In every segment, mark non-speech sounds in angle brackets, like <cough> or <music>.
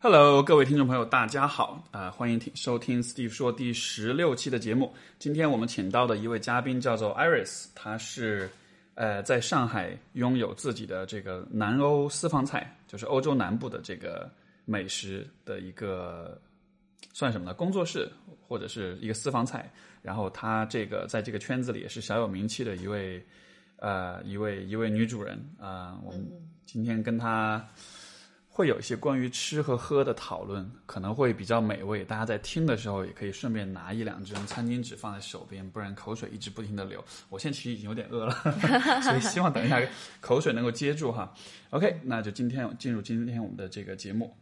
Hello，各位听众朋友，大家好，啊、欢迎听收听 Steve 说第十六期的节目。今天我们请到的一位嘉宾叫做 Iris，他是呃在上海拥有自己的这个南欧私房菜，就是欧洲南部的这个美食的一个算什么呢？工作室或者是一个私房菜。然后他这个在这个圈子里也是小有名气的一位呃一位一位女主人啊、我们今天跟她。会有一些关于吃和喝的讨论，可能会比较美味。大家在听的时候，也可以顺便拿一两张餐巾纸放在手边，不然口水一直不停的流。我现在其实已经有点饿了，<laughs> 所以希望等一下口水能够接住哈。OK，那就今天进入今天我们的这个节目。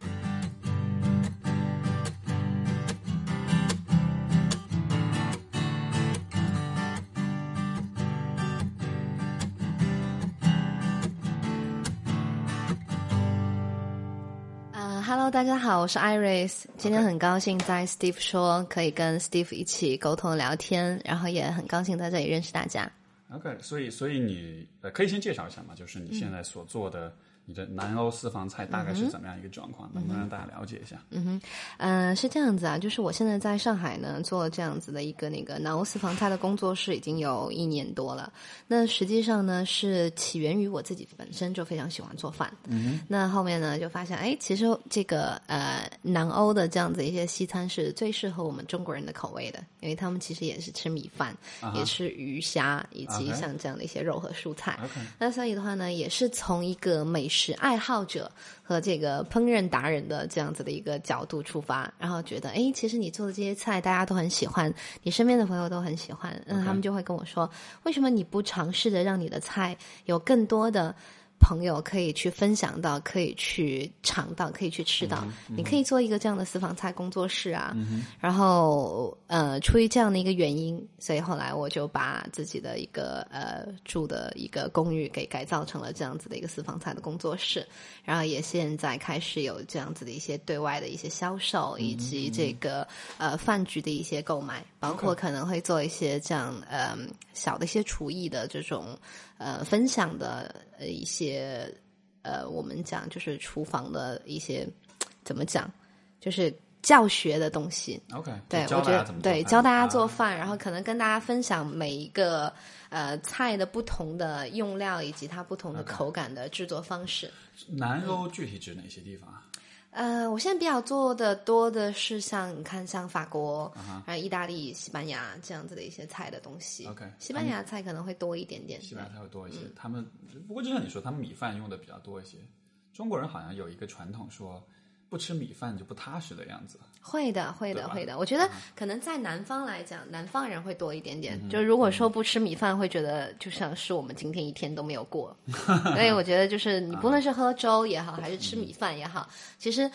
大家好，我是 Iris。今天很高兴在 Steve 说可以跟 Steve 一起沟通聊天，然后也很高兴在这里认识大家。OK，所以所以你呃可以先介绍一下嘛，就是你现在所做的、你的南欧私房菜大概是怎么样一个状况，能不能让大家了解一下？嗯哼、是这样子啊，就是我现在在上海呢做这样子的一个那个南欧私房菜的工作室已经有一年多了。那实际上呢是起源于我自己本身就非常喜欢做饭。嗯那后面呢就发现，哎，其实这个呃南欧的这样子一些西餐是最适合我们中国人的口味的，因为他们其实也是吃米饭，也吃鱼虾以及像这样的一些肉和蔬菜。那所以的话呢，也是从一个美食爱好者和这个烹饪达人的这样子的一个角度出发，然后觉得，哎，其实你做的这些菜大家都很喜欢，你身边的朋友都很喜欢，那他们就会跟我说，为什么你不尝试着让你的菜有更多的朋友可以去分享到，可以去尝到，可以去吃到？你可以做一个这样的私房菜工作室啊。然后呃，出于这样的一个原因，所以后来我就把自己的一个呃住的一个公寓给改造成了这样子的一个私房菜的工作室，然后也现在开始有这样子的一些对外的一些销售，以及这个呃饭局的一些购买，包括可能会做一些这样呃小的一些厨艺的这种呃分享的呃一些呃我们讲就是厨房的一些怎么讲，就是教学的东西。OK，对，教我觉得对教大家做啊饭，然后可能跟大家分享每一个呃菜的不同的用料以及它不同的口感的制作方式。南欧具体指哪些地方啊？呃，我现在比较做的多的是像你看像法国，啊然后意大利、西班牙这样子的一些菜的东西。OK，西班牙菜可能会多一点点。西班牙菜会多一些。嗯他们不过就像你说，他们米饭用的比较多一些。中国人好像有一个传统说，不吃米饭就不踏实的样子。会的，会的，会的。我觉得可能在南方来讲，南方人会多一点嗯点。就如果说不吃米饭，会觉得就像是我们今天一天都没有过。所以我觉得就是你 <laughs> 不论是喝粥也好，还是吃米饭也好，其实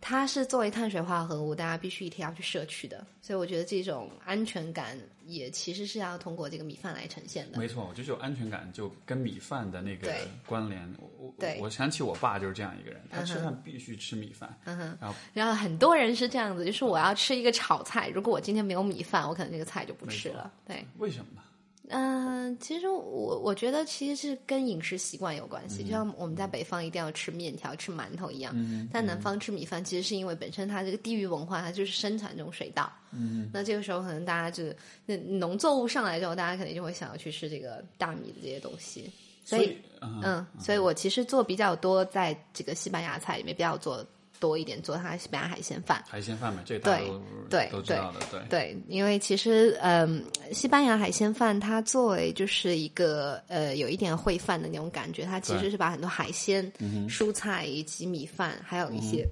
它是作为碳水化合物，大家必须一天要去摄取的。所以我觉得这种安全感也其实是要通过这个米饭来呈现的。没错，我就是有安全感，就跟米饭的那个关联。我我对我想起我爸就是这样一个人，他吃饭必须吃米饭。嗯哼，然后然后很多人是这样子，就是我要吃一个炒菜，如果我今天没有米饭，我可能这个菜就不吃了。对。为什么呢？嗯、其实我我觉得其实是跟饮食习惯有关系，就像我们在北方一定要吃面条、吃馒头一样，但南方吃米饭其实是因为本身它这个地域文化，它就是生产这种水稻。嗯，那这个时候可能大家就那农作物上来之后，大家肯定就会想要去吃这个大米的这些东西。所以，嗯嗯，所以我其实做比较多，在这个西班牙菜里面比较做多一点，做它西班牙海鲜饭。海鲜饭嘛，这个大家对都对都知道的，对。对，因为其实嗯，西班牙海鲜饭它作为就是一个呃有一点烩饭的那种感觉，它其实是把很多海鲜、蔬菜以及米饭，还有一些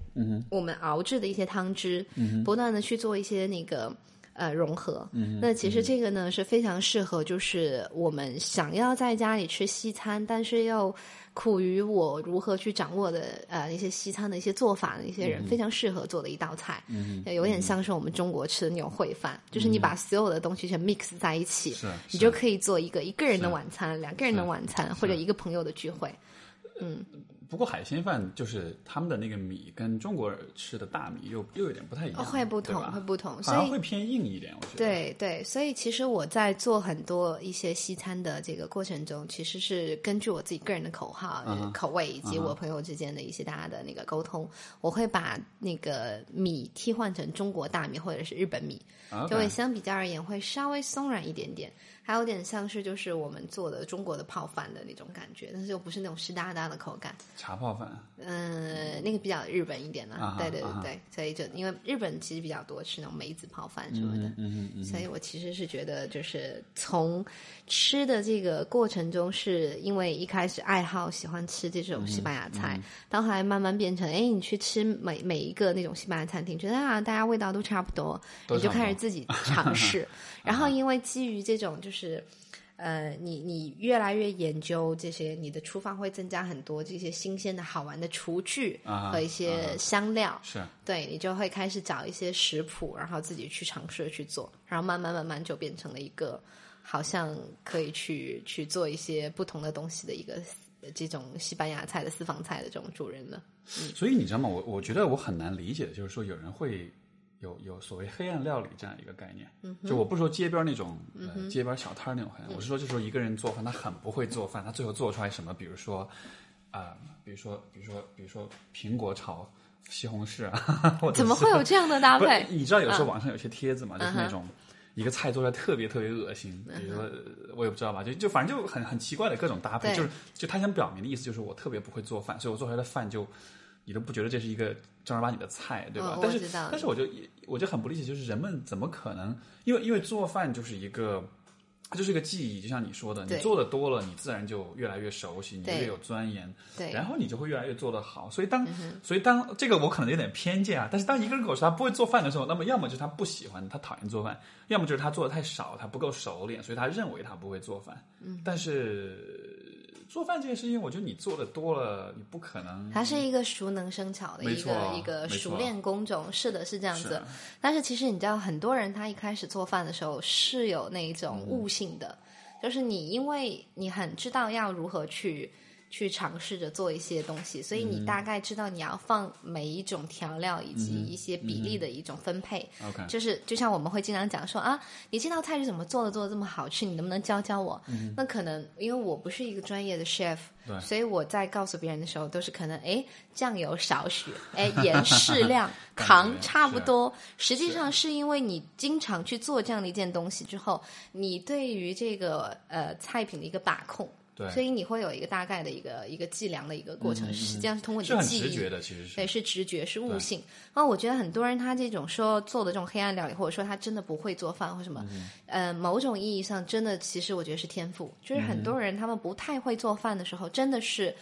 我们熬制的一些汤汁，不断的去做一些那个。呃，融合。那其实这个呢是非常适合，就是我们想要在家里吃西餐，但是又苦于我如何去掌握的呃一些西餐的一些做法的一些人，非常适合做的一道菜。嗯有点像是我们中国吃的那种烩饭，就是你把所有的东西全 mix 在一起，是你就可以做一个一个人的晚餐、两个人的晚餐，或者一个朋友的聚会。不不过海鲜饭就是他们的那个米跟中国吃的大米又又有点不太一样，哦会不同会不同所以会偏硬一点，我觉得。对对，所以其实我在做很多一些西餐的这个过程中，其实是根据我自己个人的口号、嗯口味以及我朋友之间的一些大家的那个沟通，我会把那个米替换成中国大米或者是日本米，啊就会相比较而言会稍微松软一点点，还有点像是就是我们做的中国的泡饭的那种感觉，但是又不是那种湿哒哒的口感。茶泡饭，嗯，那个比较日本一点啦，啊哈对对对对，所以就因为日本其实比较多吃那种梅子泡饭什么的，嗯嗯嗯所以我其实是觉得，就是从吃的这个过程中，是因为一开始爱好喜欢吃这种西班牙嗯菜，到后来慢慢变成，哎，你去吃每每一个那种西班牙餐厅，觉得啊，大家味道都差不多，你就开始自己 <laughs> 尝试，然后因为基于这种就是。呃，你你越来越研究这些，你的厨房会增加很多这些新鲜的好玩的厨具啊和一些香料，是对你就会开始找一些食谱，然后自己去尝试去做，然后慢慢慢慢就变成了一个好像可以去去做一些不同的东西的一个呃这种西班牙菜的私房菜的这种主人了。所以你知道吗？我我觉得我很难理解的就是说，有人会有有所谓黑暗料理这样一个概念。嗯就我不是说街边那种、呃街边小摊儿那种黑暗，我是说就是说一个人做饭，他很不会做饭，他最后做出来什么，比如说啊、比如说比如说比如说苹果炒西红柿啊，或者怎么会有这样的搭配？你知道有时候网上有些帖子嘛，就是那种一个菜做出来特别特别恶心，比如说呃我也不知道吧，就就反正就很很奇怪的各种搭配，就是就他想表明的意思就是我特别不会做饭，所以我做出来的饭就你都不觉得这是一个正儿八经的菜，对吧？嗯但是但是我就我就很不理解，就是人们怎么可能？因为因为做饭就是一个。它就是一个技艺，就像你说的，你做的多了，你自然就越来越熟悉，你就越有钻研，对，然后你就会越来越做得好。所以当、嗯所以当这个我可能有点偏见啊，但是当一个人跟我说他不会做饭的时候，那么要么就是他不喜欢，他讨厌做饭；要么就是他做的太少，他不够熟练，所以他认为他不会做饭。嗯，但是做饭这件事情，我觉得你做的多了，你不可能。它是一个熟能生巧的一个一个熟练工种，是的，是这样子。但是其实你知道，很多人他一开始做饭的时候是有那种悟性的，就是你因为你很知道要如何去去尝试着做一些东西，所以你大概知道你要放每一种调料以及一些比例的一种分配。就是就像我们会经常讲说啊，你这道菜是怎么做的，做的这么好吃，你能不能教教我？那可能因为我不是一个专业的 chef，所以我在告诉别人的时候都是可能哎酱油少许，哎盐适 <laughs> 量，糖差不多。实际上是因为你经常去做这样的一件东西之后，你对于这个呃菜品的一个把控。对所以你会有一个大概的一个一个计量的一个过程，实际上是通过你的记忆直觉的，其实是对，是直觉，是悟性。然后我觉得很多人他这种说做的这种黑暗料理，或者说他真的不会做饭或什么，呃，某种意义上真的其实我觉得是天赋。就是很多人他们不太会做饭的时候，真的是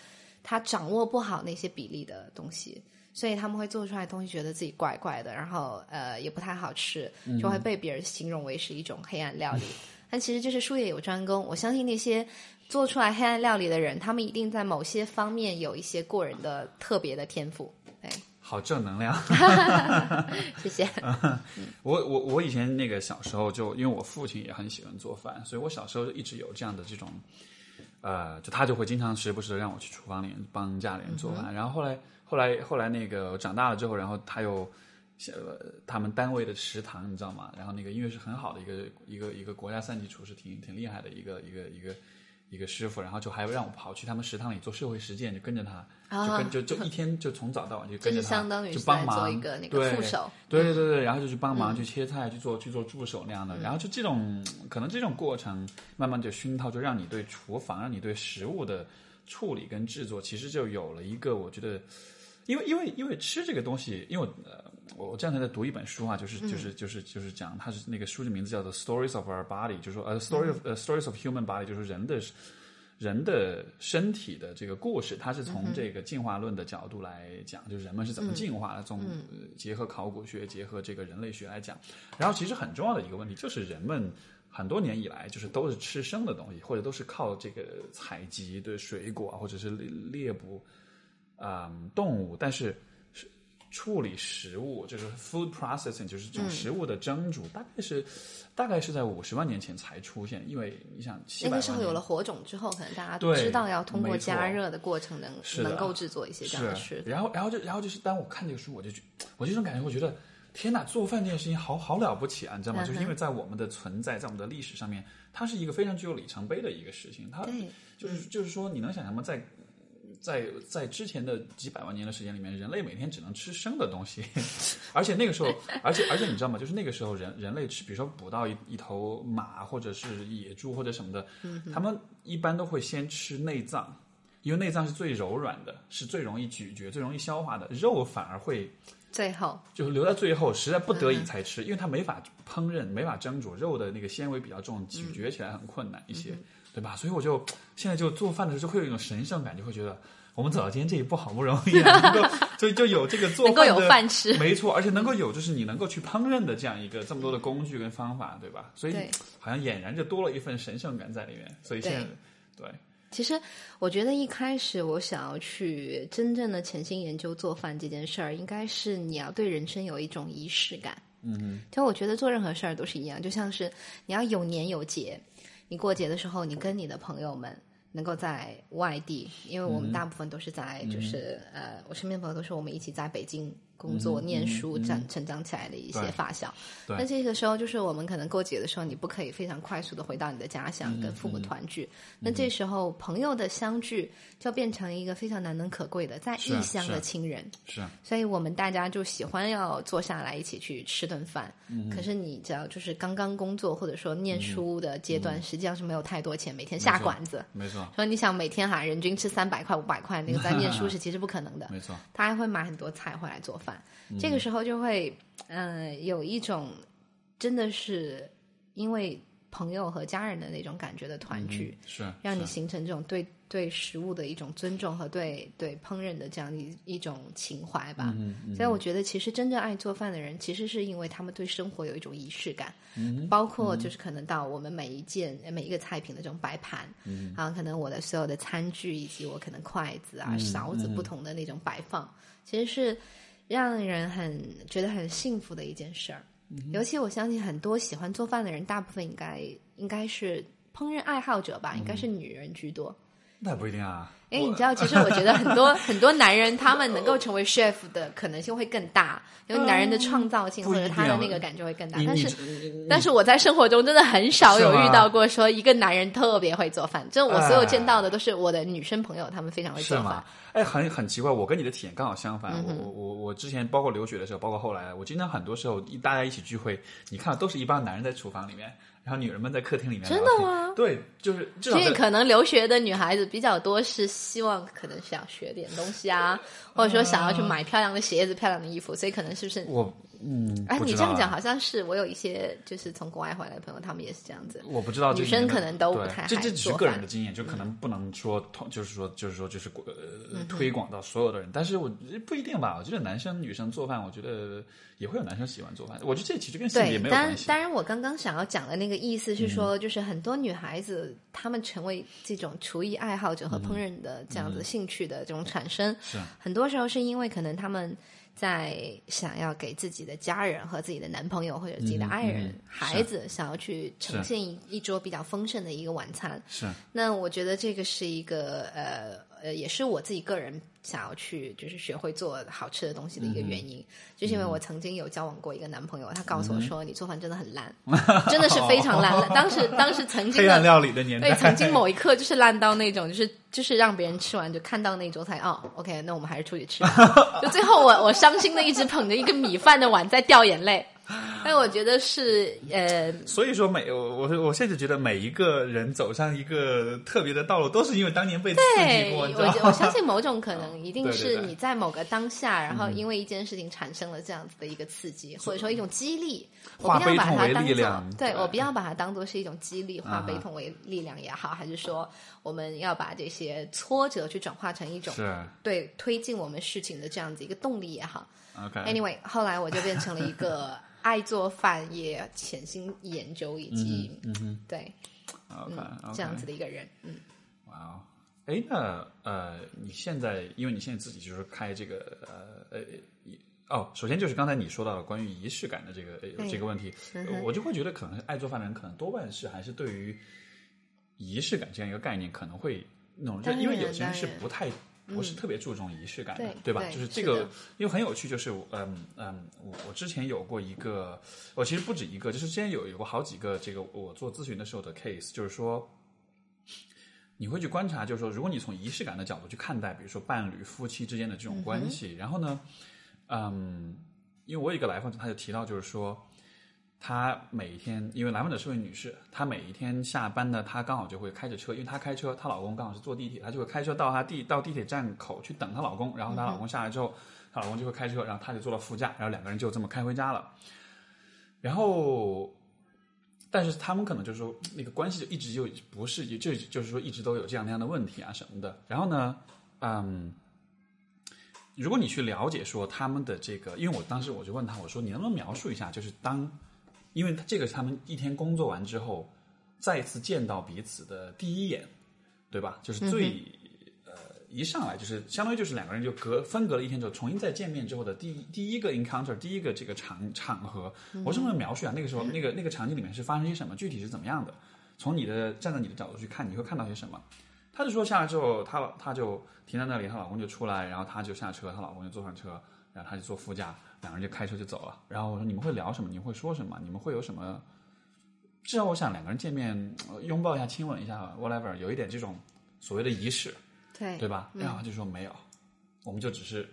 他掌握不好那些比例的东西。所以他们会做出来的东西，觉得自己怪怪的，然后呃也不太好吃，就会被别人形容为是一种黑暗料理。但其实就是术业有专攻，我相信那些做出来黑暗料理的人，他们一定在某些方面有一些过人的特别的天赋。对，好正能量。<laughs> 谢谢。<laughs> 我我我以前那个小时候就因为我父亲也很喜欢做饭，所以我小时候就一直有这样的这种，呃，就他就会经常时不时的让我去厨房里帮家里人做饭。然后后来后来后来那个长大了之后，然后他又。呃，他们单位的食堂你知道吗？然后那个因为是很好的一个一个一个国家三级厨师，挺挺厉害的一个一个一个一个师傅，然后就还让我跑去他们食堂里做社会实践，就跟着他，就跟就就一天就从早到晚就跟着他，就相当于就帮忙一个那个助手，对对对对，然后就去帮忙、去切菜、去做去做助手那样嗯的，然后就这种可能这种过程慢慢就熏陶，就让你对厨房、让你对食物的处理跟制作，其实就有了一个我觉得，因为因为因为吃这个东西，因为我呃我我这两天在读一本书啊，就是就是就是就是讲，它是那个书的名字叫做《Stories of Our Body》，就是说呃 Story of 呃 Stories of Human Body，就是人的。人的身体的这个故事，它是从这个进化论的角度来讲，就是人们是怎么进化的，从呃结合考古学、结合这个人类学来讲。然后，其实很重要的一个问题就是，人们很多年以来就是都是吃生的东西，或者都是靠这个采集的水果啊或者是猎猎捕啊、动物，但是是处理食物，就是 food processing，就是这种食物的蒸煮，大概是大概是在五十万年前才出现。因为你想，那个时候有了火种之后，可能大家都知道要通过加热的过程能能够制作一些这样的食。然后，然后就然后就是当我看这个书，我就觉我这种感觉，我觉得天呐，做饭这件事情好好了不起啊，你知道吗？就是因为在我们的存在，在我们的历史上面，它是一个非常具有里程碑的一个事情。它就是就是说，你能想象吗？在在在之前的几百万年的时间里面，人类每天只能吃生的东西，<laughs> 而且那个时候，而且而且你知道吗？就是那个时候，人人类吃，比如说捕到一一头马或者是野猪或者什么的，他们一般都会先吃内脏，因为内脏是最柔软的，是最容易咀嚼、最容易消化的，肉反而会最后就是留在最后，实在不得已才吃，因为它没法烹饪、没法蒸煮，肉的那个纤维比较重，咀嚼起来很困难一些。对吧？所以我就现在就做饭的时候就会有一种神圣感，就会觉得我们走到今天这一步好不容易，啊，能够 <laughs> 就就有这个做能够有饭吃，没错，而且能够有就是你能够去烹饪的这样一个这么多的工具跟方法，对吧？所以好像俨然就多了一份神圣感在里面。所以现在对，其实我觉得一开始我想要去真正的潜心研究做饭这件事儿，应该是你要对人生有一种仪式感。嗯，就我觉得做任何事儿都是一样，就像是你要有年有节。你过节的时候，你跟你的朋友们能够在外地，因为我们大部分都是在，就是呃，我身边朋友都是我们一起在北京。工作、念书、长成长起来的一些发小，那这个时候就是我们可能过节的时候，你不可以非常快速的回到你的家乡跟父母团聚。那这时候朋友的相聚就变成一个非常难能可贵的在异乡的亲人。是，所以我们大家就喜欢要坐下来一起去吃顿饭。可是你只要，就是刚刚工作或者说念书的阶段，实际上是没有太多钱每天下馆子。没错。说你想每天哈人均吃三百块五百块，那个在念书是其实不可能的。<laughs> 没错。他还会买很多菜回来做饭。这个时候就会，嗯，有一种真的是因为朋友和家人的那种感觉的团聚，是让你形成这种对对食物的一种尊重和对对烹饪的这样一一种情怀吧。所以我觉得，其实真正爱做饭的人，其实是因为他们对生活有一种仪式感，包括就是可能到我们每一件每一个菜品的这种摆盘，然后可能我的所有的餐具以及我可能筷子啊勺子不同的那种摆放，其实是。让人很觉得很幸福的一件事儿，尤其我相信很多喜欢做饭的人，大部分应该应该是烹饪爱好者吧，应该是女人居多。那不一定啊。因为你知道，其实我觉得很多 <laughs> 很多男人，他们能够成为 chef 的可能性会更大，因为男人的创造性或者他的那个感觉会更大。但是，但是我在生活中真的很少有遇到过说一个男人特别会做饭。就我所有见到的都是我的女生朋友，他们非常会做饭。哎，很很奇怪，我跟你的体验刚好相反。我我我之前包括留学的时候，包括后来，我经常很多时候一大家一起聚会，你看都是一帮男人在厨房里面。然后女人们在客厅里面，真的吗？对，就是所以可能留学的女孩子比较多，是希望可能想学点东西啊，或者说想要去买漂亮的鞋子、漂亮的衣服，所以可能是不是我？嗯，哎，你这样讲好像是我有一些就是从国外回来的朋友，他们也是这样子。我不知道女生可能都不太这这只是个人的经验，就可能不能说同，就是说就是说就是呃推广到所有的人。但是我不一定吧，我觉得男生女生做饭，我觉得也会有男生喜欢做饭。我觉得这其实跟性别没有关系。当然，我刚刚想要讲的那个意思是说，就是很多女孩子她们成为这种厨艺爱好者和烹饪的这样子兴趣的这种产生，是很多时候是因为可能他们。在想要给自己的家人和自己的男朋友或者自己的爱人、孩子，想要去呈现一一桌比较丰盛的一个晚餐。是。那我觉得这个是一个呃呃，也是我自己个人想要去就是学会做好吃的东西的一个原因，就是因为我曾经有交往过一个男朋友，他告诉我说你做饭真的很烂，真的是非常烂。<laughs> 当时当时曾经黑暗料理的年代，对，曾经某一刻就是烂到那种就是。就是让别人吃完就看到那桌菜哦，OK，那我们还是出去吃。就最后我我伤心的一直捧着一个米饭的碗在掉眼泪。但我觉得是呃，所以说每我我我甚至觉得每一个人走上一个特别的道路，都是因为当年被刺激过。我我相信某种可能 <laughs> 一定是你在某个当下，然后因为一件事情产生了这样子的一个刺激，或者说一种激励。我不要把它当做，对我不要把它当做是一种激励，化悲痛为力量也好，还是说我们要把这些挫折去转化成一种对推进我们事情的这样子一个动力也好。OK，Anyway，后来我就变成了一个。爱做饭，也潜心研究，以及嗯对，OK，这样子的一个人，嗯，哇哦，哎，那呃，你现在，因为你现在自己就是开这个呃呃哦，首先就是刚才你说到了关于仪式感的这个呃这个问题，嗯我就会觉得可能爱做饭的人可能多半是还是对于仪式感这样一个概念可能会那种，因为有些人是不太。不是特别注重仪式感的，对吧？对就是这个，因为很有趣，就是嗯嗯，我我之前有过一个，我其实不止一个，就是之前有有过好几个这个我做咨询的时候的 case，就是说，你会去观察，就是说，如果你从仪式感的角度去看待，比如说伴侣、夫妻之间的这种关系，然后呢，嗯，因为我有一个来访者，他就提到，就是说，她每一天，因为来访者是位女士，她每一天下班呢，她刚好就会开着车，因为她开车，她老公刚好是坐地铁，她就会开车到她地到地铁站口去等她老公，然后她老公下来之后，她老公就会开车，然后她就坐到副驾，然后两个人就这么开回家了，然后。但是他们可能就是说，那个关系就一直就不是，就就是说一直都有这样那样的问题啊什么的。然后呢，嗯，如果你去了解说他们的这个，因为我当时我就问他，我说你能不能描述一下，就是当，因为这个是他们一天工作完之后，再次见到彼此的第一眼，对吧？就是最、呃一上来就是相当于就是两个人就隔分隔了一天之后，重新再见面之后的第一第一个 encounter，第一个这个场场合，我是不是描述啊那个时候那个那个场景里面是发生些什么，具体是怎么样的？从你的站在你的角度去看，你会看到些什么？她就说下来之后，她她就停在那里，她老公就出来，然后她就下车，她老公就坐上车，然后他就坐副驾，两个人就开车就走了。然后我说你们会聊什么？你们会说什么？你们会有什么？至少我想两个人见面，呃拥抱一下、亲吻一下，whatever，有一点这种所谓的仪式，对对吧？然后他就说没有，我们就只是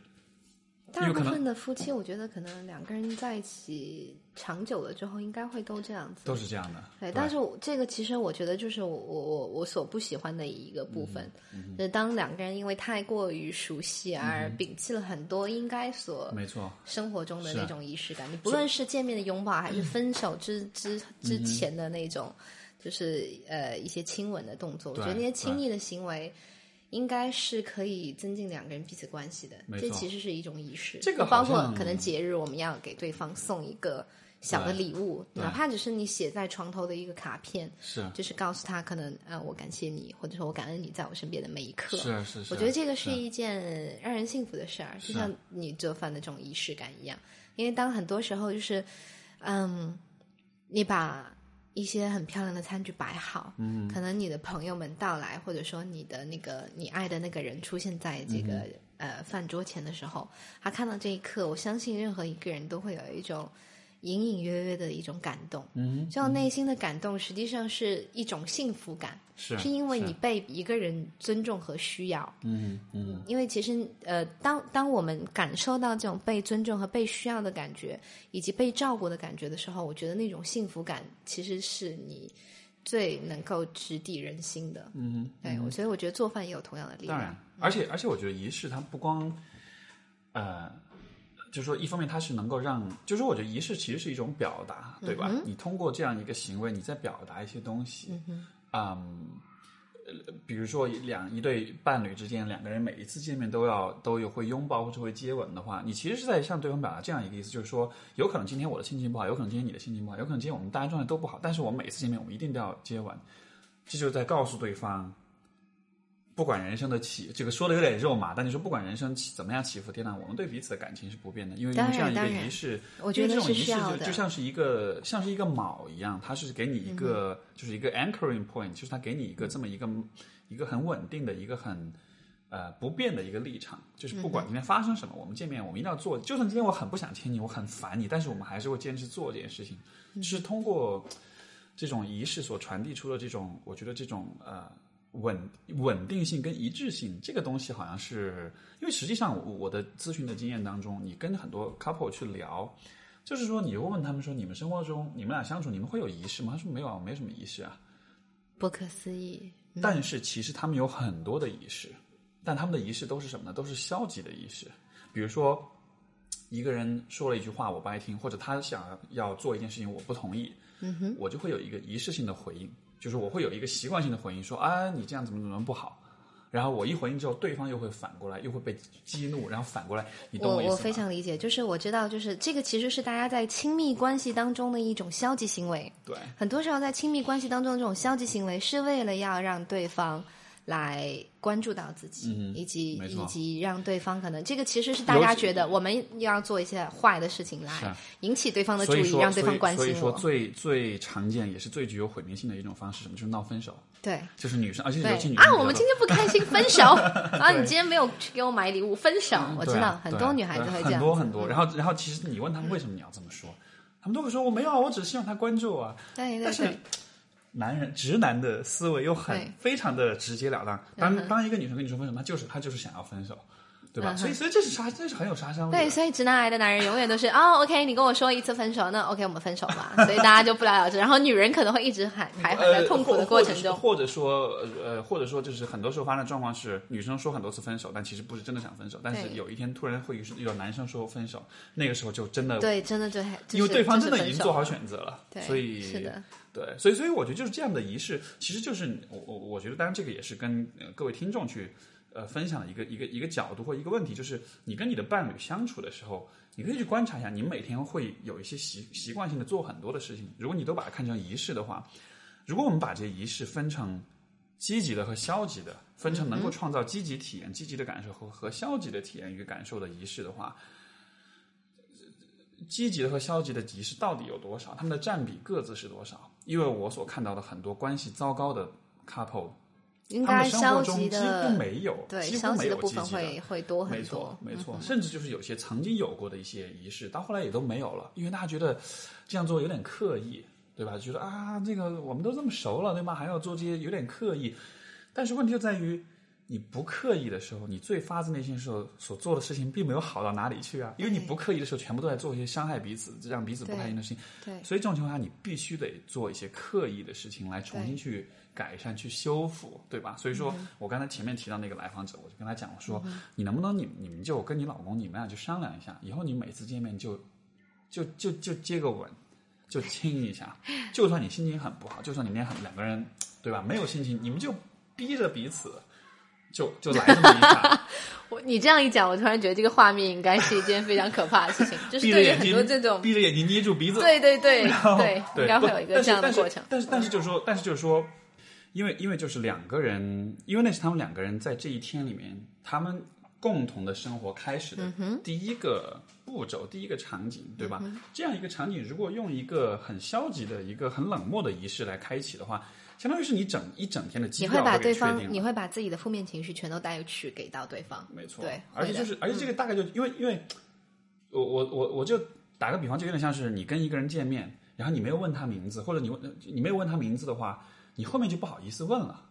大部分的夫妻，我觉得可能两个人在一起长久了之后，应该会都这样子。都是这样的。对，但是我这个其实我觉得就是我我我我所不喜欢的一个部分，就是当两个人因为太过于熟悉而摒弃了很多应该所没错，生活中的那种仪式感。你不论是见面的拥抱，还是分手之之之前的那种，就是呃一些亲吻的动作，我觉得那些亲密的行为。应该是可以增进两个人彼此关系的，这其实是一种仪式。这个包括可能节日，我们要给对方送一个小的礼物，哪怕只是你写在床头的一个卡片，是就是告诉他，可能呃，我感谢你，或者说我感恩你在我身边的每一刻。是是是，我觉得这个是是一件让人幸福的事儿，就像你做饭的这种仪式感一样。因为当很多时候就是，嗯，你把一些很漂亮的餐具摆好，嗯，可能你的朋友们到来，或者说你的那个你爱的那个人出现在这个、呃饭桌前的时候，他看到这一刻，我相信任何一个人都会有一种隐隐约约的一种感动。嗯，这种内心的感动，实际上是一种幸福感，是是因为你被一个人尊重和需要。嗯嗯因为其实呃，当当我们感受到这种被尊重和被需要的感觉，以及被照顾的感觉的时候，我觉得那种幸福感其实是你最能够直抵人心的。嗯，对，我所以我觉得做饭也有同样的力量当然。，而且而且我觉得仪式它不光，呃，就是说一方面它是能够让，就是说我觉得仪式其实是一种表达，对吧？你通过这样一个行为，你在表达一些东西，嗯呃比如说两一对伴侣之间，两个人每一次见面都要都有会拥抱或者会接吻的话，你其实是在向对方表达这样一个意思，就是说，有可能今天我的心情不好，有可能今天你的心情不好，有可能今天我们大家状态都不好，但是我们每一次见面，我们一定都要接吻，这就是在告诉对方，不管人生的起，这个说的有点肉麻，但你说不管人生起怎么样起伏跌宕，我们对彼此的感情是不变的，因为这样一个仪式，我觉得这种仪式就就像是一个像是一个锚一样，它是给你一个、嗯就是一个 anchoring point，就是它给你一个这么一个一个很稳定的一个很。呃，不变的一个立场，就是不嗯管今天发生什么，我们见面我们一定要做。就算今天我很不想见你，我很烦你，但是我们还是会坚持做这件事情。嗯就是通过这种仪式所传递出的这种，我觉得这种呃稳稳定性跟一致性，这个东西好像是，因为实际上我我的咨询的经验当中，你跟很多 couple 去聊，就是说你如果问他们说，你们生活中你们俩相处，你们会有仪式吗？他说没有啊，没什么仪式啊。不可思议。但是其实他们有很多的仪式，但他们的仪式都是什么呢？都是消极的仪式。比如说，一个人说了一句话我不爱听，或者他想要做一件事情我不同意，嗯哼，我就会有一个仪式性的回应，就是我会有一个习惯性的回应，说啊你这样怎么怎么不好。然后我一回应之后，对方又会反过来，又会被激怒，然后反过来，你懂我我意思我？非常理解，就是我知道，就是这个其实是大家在亲密关系当中的一种消极行为。对，很多时候在亲密关系当中，这种消极行为是为了要让对方来关注到自己，嗯以及以及让对方可能这个其实是大家觉得我们要做一些坏的事情来啊引起对方的注意，让对方关心所以说我。最最常见也是最具有毁灭性的一种方式，什么就是闹分手，对就是女生，而且对尤其女生啊，我们今天不开心，分手 <laughs> 啊！对你今天没有去给我买礼物，分手。我知道很多女孩子会这样，很多很多。然后然后其实你问他们为什么你要这么说，他们都会说我没有啊，我只是希望他关注我啊。但是男人直男的思维又很非常的直截了当。当当一个女生跟你说分手，她就是她就是想要分手，对吧？嗯所以所以这是杀，这是很有杀伤力。对，所以直男癌的男人永远都是哦，OK，你跟我说一次分手，那 OK，我们分手吧。<laughs> 所以大家就不了了之。然后女人可能会一直还徘徊在痛苦的过程中。呃或者说呃，或者说就是很多时候发生的状况是，女生说很多次分手，但其实不是真的想分手，但是有一天突然会遇到男生说分手，那个时候就真的，对，真的就还因为对方真的已经做好选择了，对所以是的，对，所以所以我觉得就是这样的仪式，其实就是我我我觉得，当然这个也是跟、呃、各位听众去呃分享的一个一个一个角度或一个问题，就是你跟你的伴侣相处的时候，你可以去观察一下，你每天会有一些习习惯性的做很多的事情，如果你都把它看成仪式的话，如果我们把这些仪式分成积极的和消极的，分成能够创造积极体验、积极的感受和和消极的体验与感受的仪式的话，积极的和消极的仪式到底有多少？他们的占比各自是多少？因为我所看到的很多关系糟糕的 couple，应该消活中几乎没有，对几乎没消极的部有积极的。分会会多很没错，。没错，甚至就是有些曾经有过的一些仪式，到后来也都没有了，因为大家觉得这样做有点刻意，对吧？觉得啊，这个我们都这么熟了，对吗？还要做这些有点刻意。但是问题就在于，你不刻意的时候，你最发自内心的时候所做的事情，并没有好到哪里去啊。因为你不刻意的时候，全部都在做一些伤害彼此、让彼此不开心的事情。对所以这种情况下，你必须得做一些刻意的事情来重新去改善、去修复，对吧？所以说我刚才前面提到那个来访者，我就跟他讲，我说、你能不能你你们就跟你老公你们俩就商量一下，以后你每次见面就就就就接个吻，就亲一下，就算你心情很不好，就算你们俩很两个人对吧没有心情，你们就逼着彼此。就就来这么一下，<laughs> 我你这样一讲，我突然觉得这个画面应该是一件非常可怕的事情，<laughs> 就是对于很闭着眼睛多这种，闭着眼睛捏住鼻子，对对对对，应该会有一个这样的过程。但是但是但是就是说，但是就是说，因为因为就是两个人，因为那是他们两个人在这一天里面，他们共同的生活开始的第一个步骤，第一个场景，对吧？这样一个场景，如果用一个很消极的一个很冷漠的仪式来开启的话，相当于是你整一整天的基你调会把对方，你会把自己的负面情绪全都带去给到对方。没错，对而且就是而且这个大概就因为因为，我我我我就打个比方，就有点像是你跟一个人见面，然后你没有问他名字，或者你问你没有问他名字的话，你后面就不好意思问了。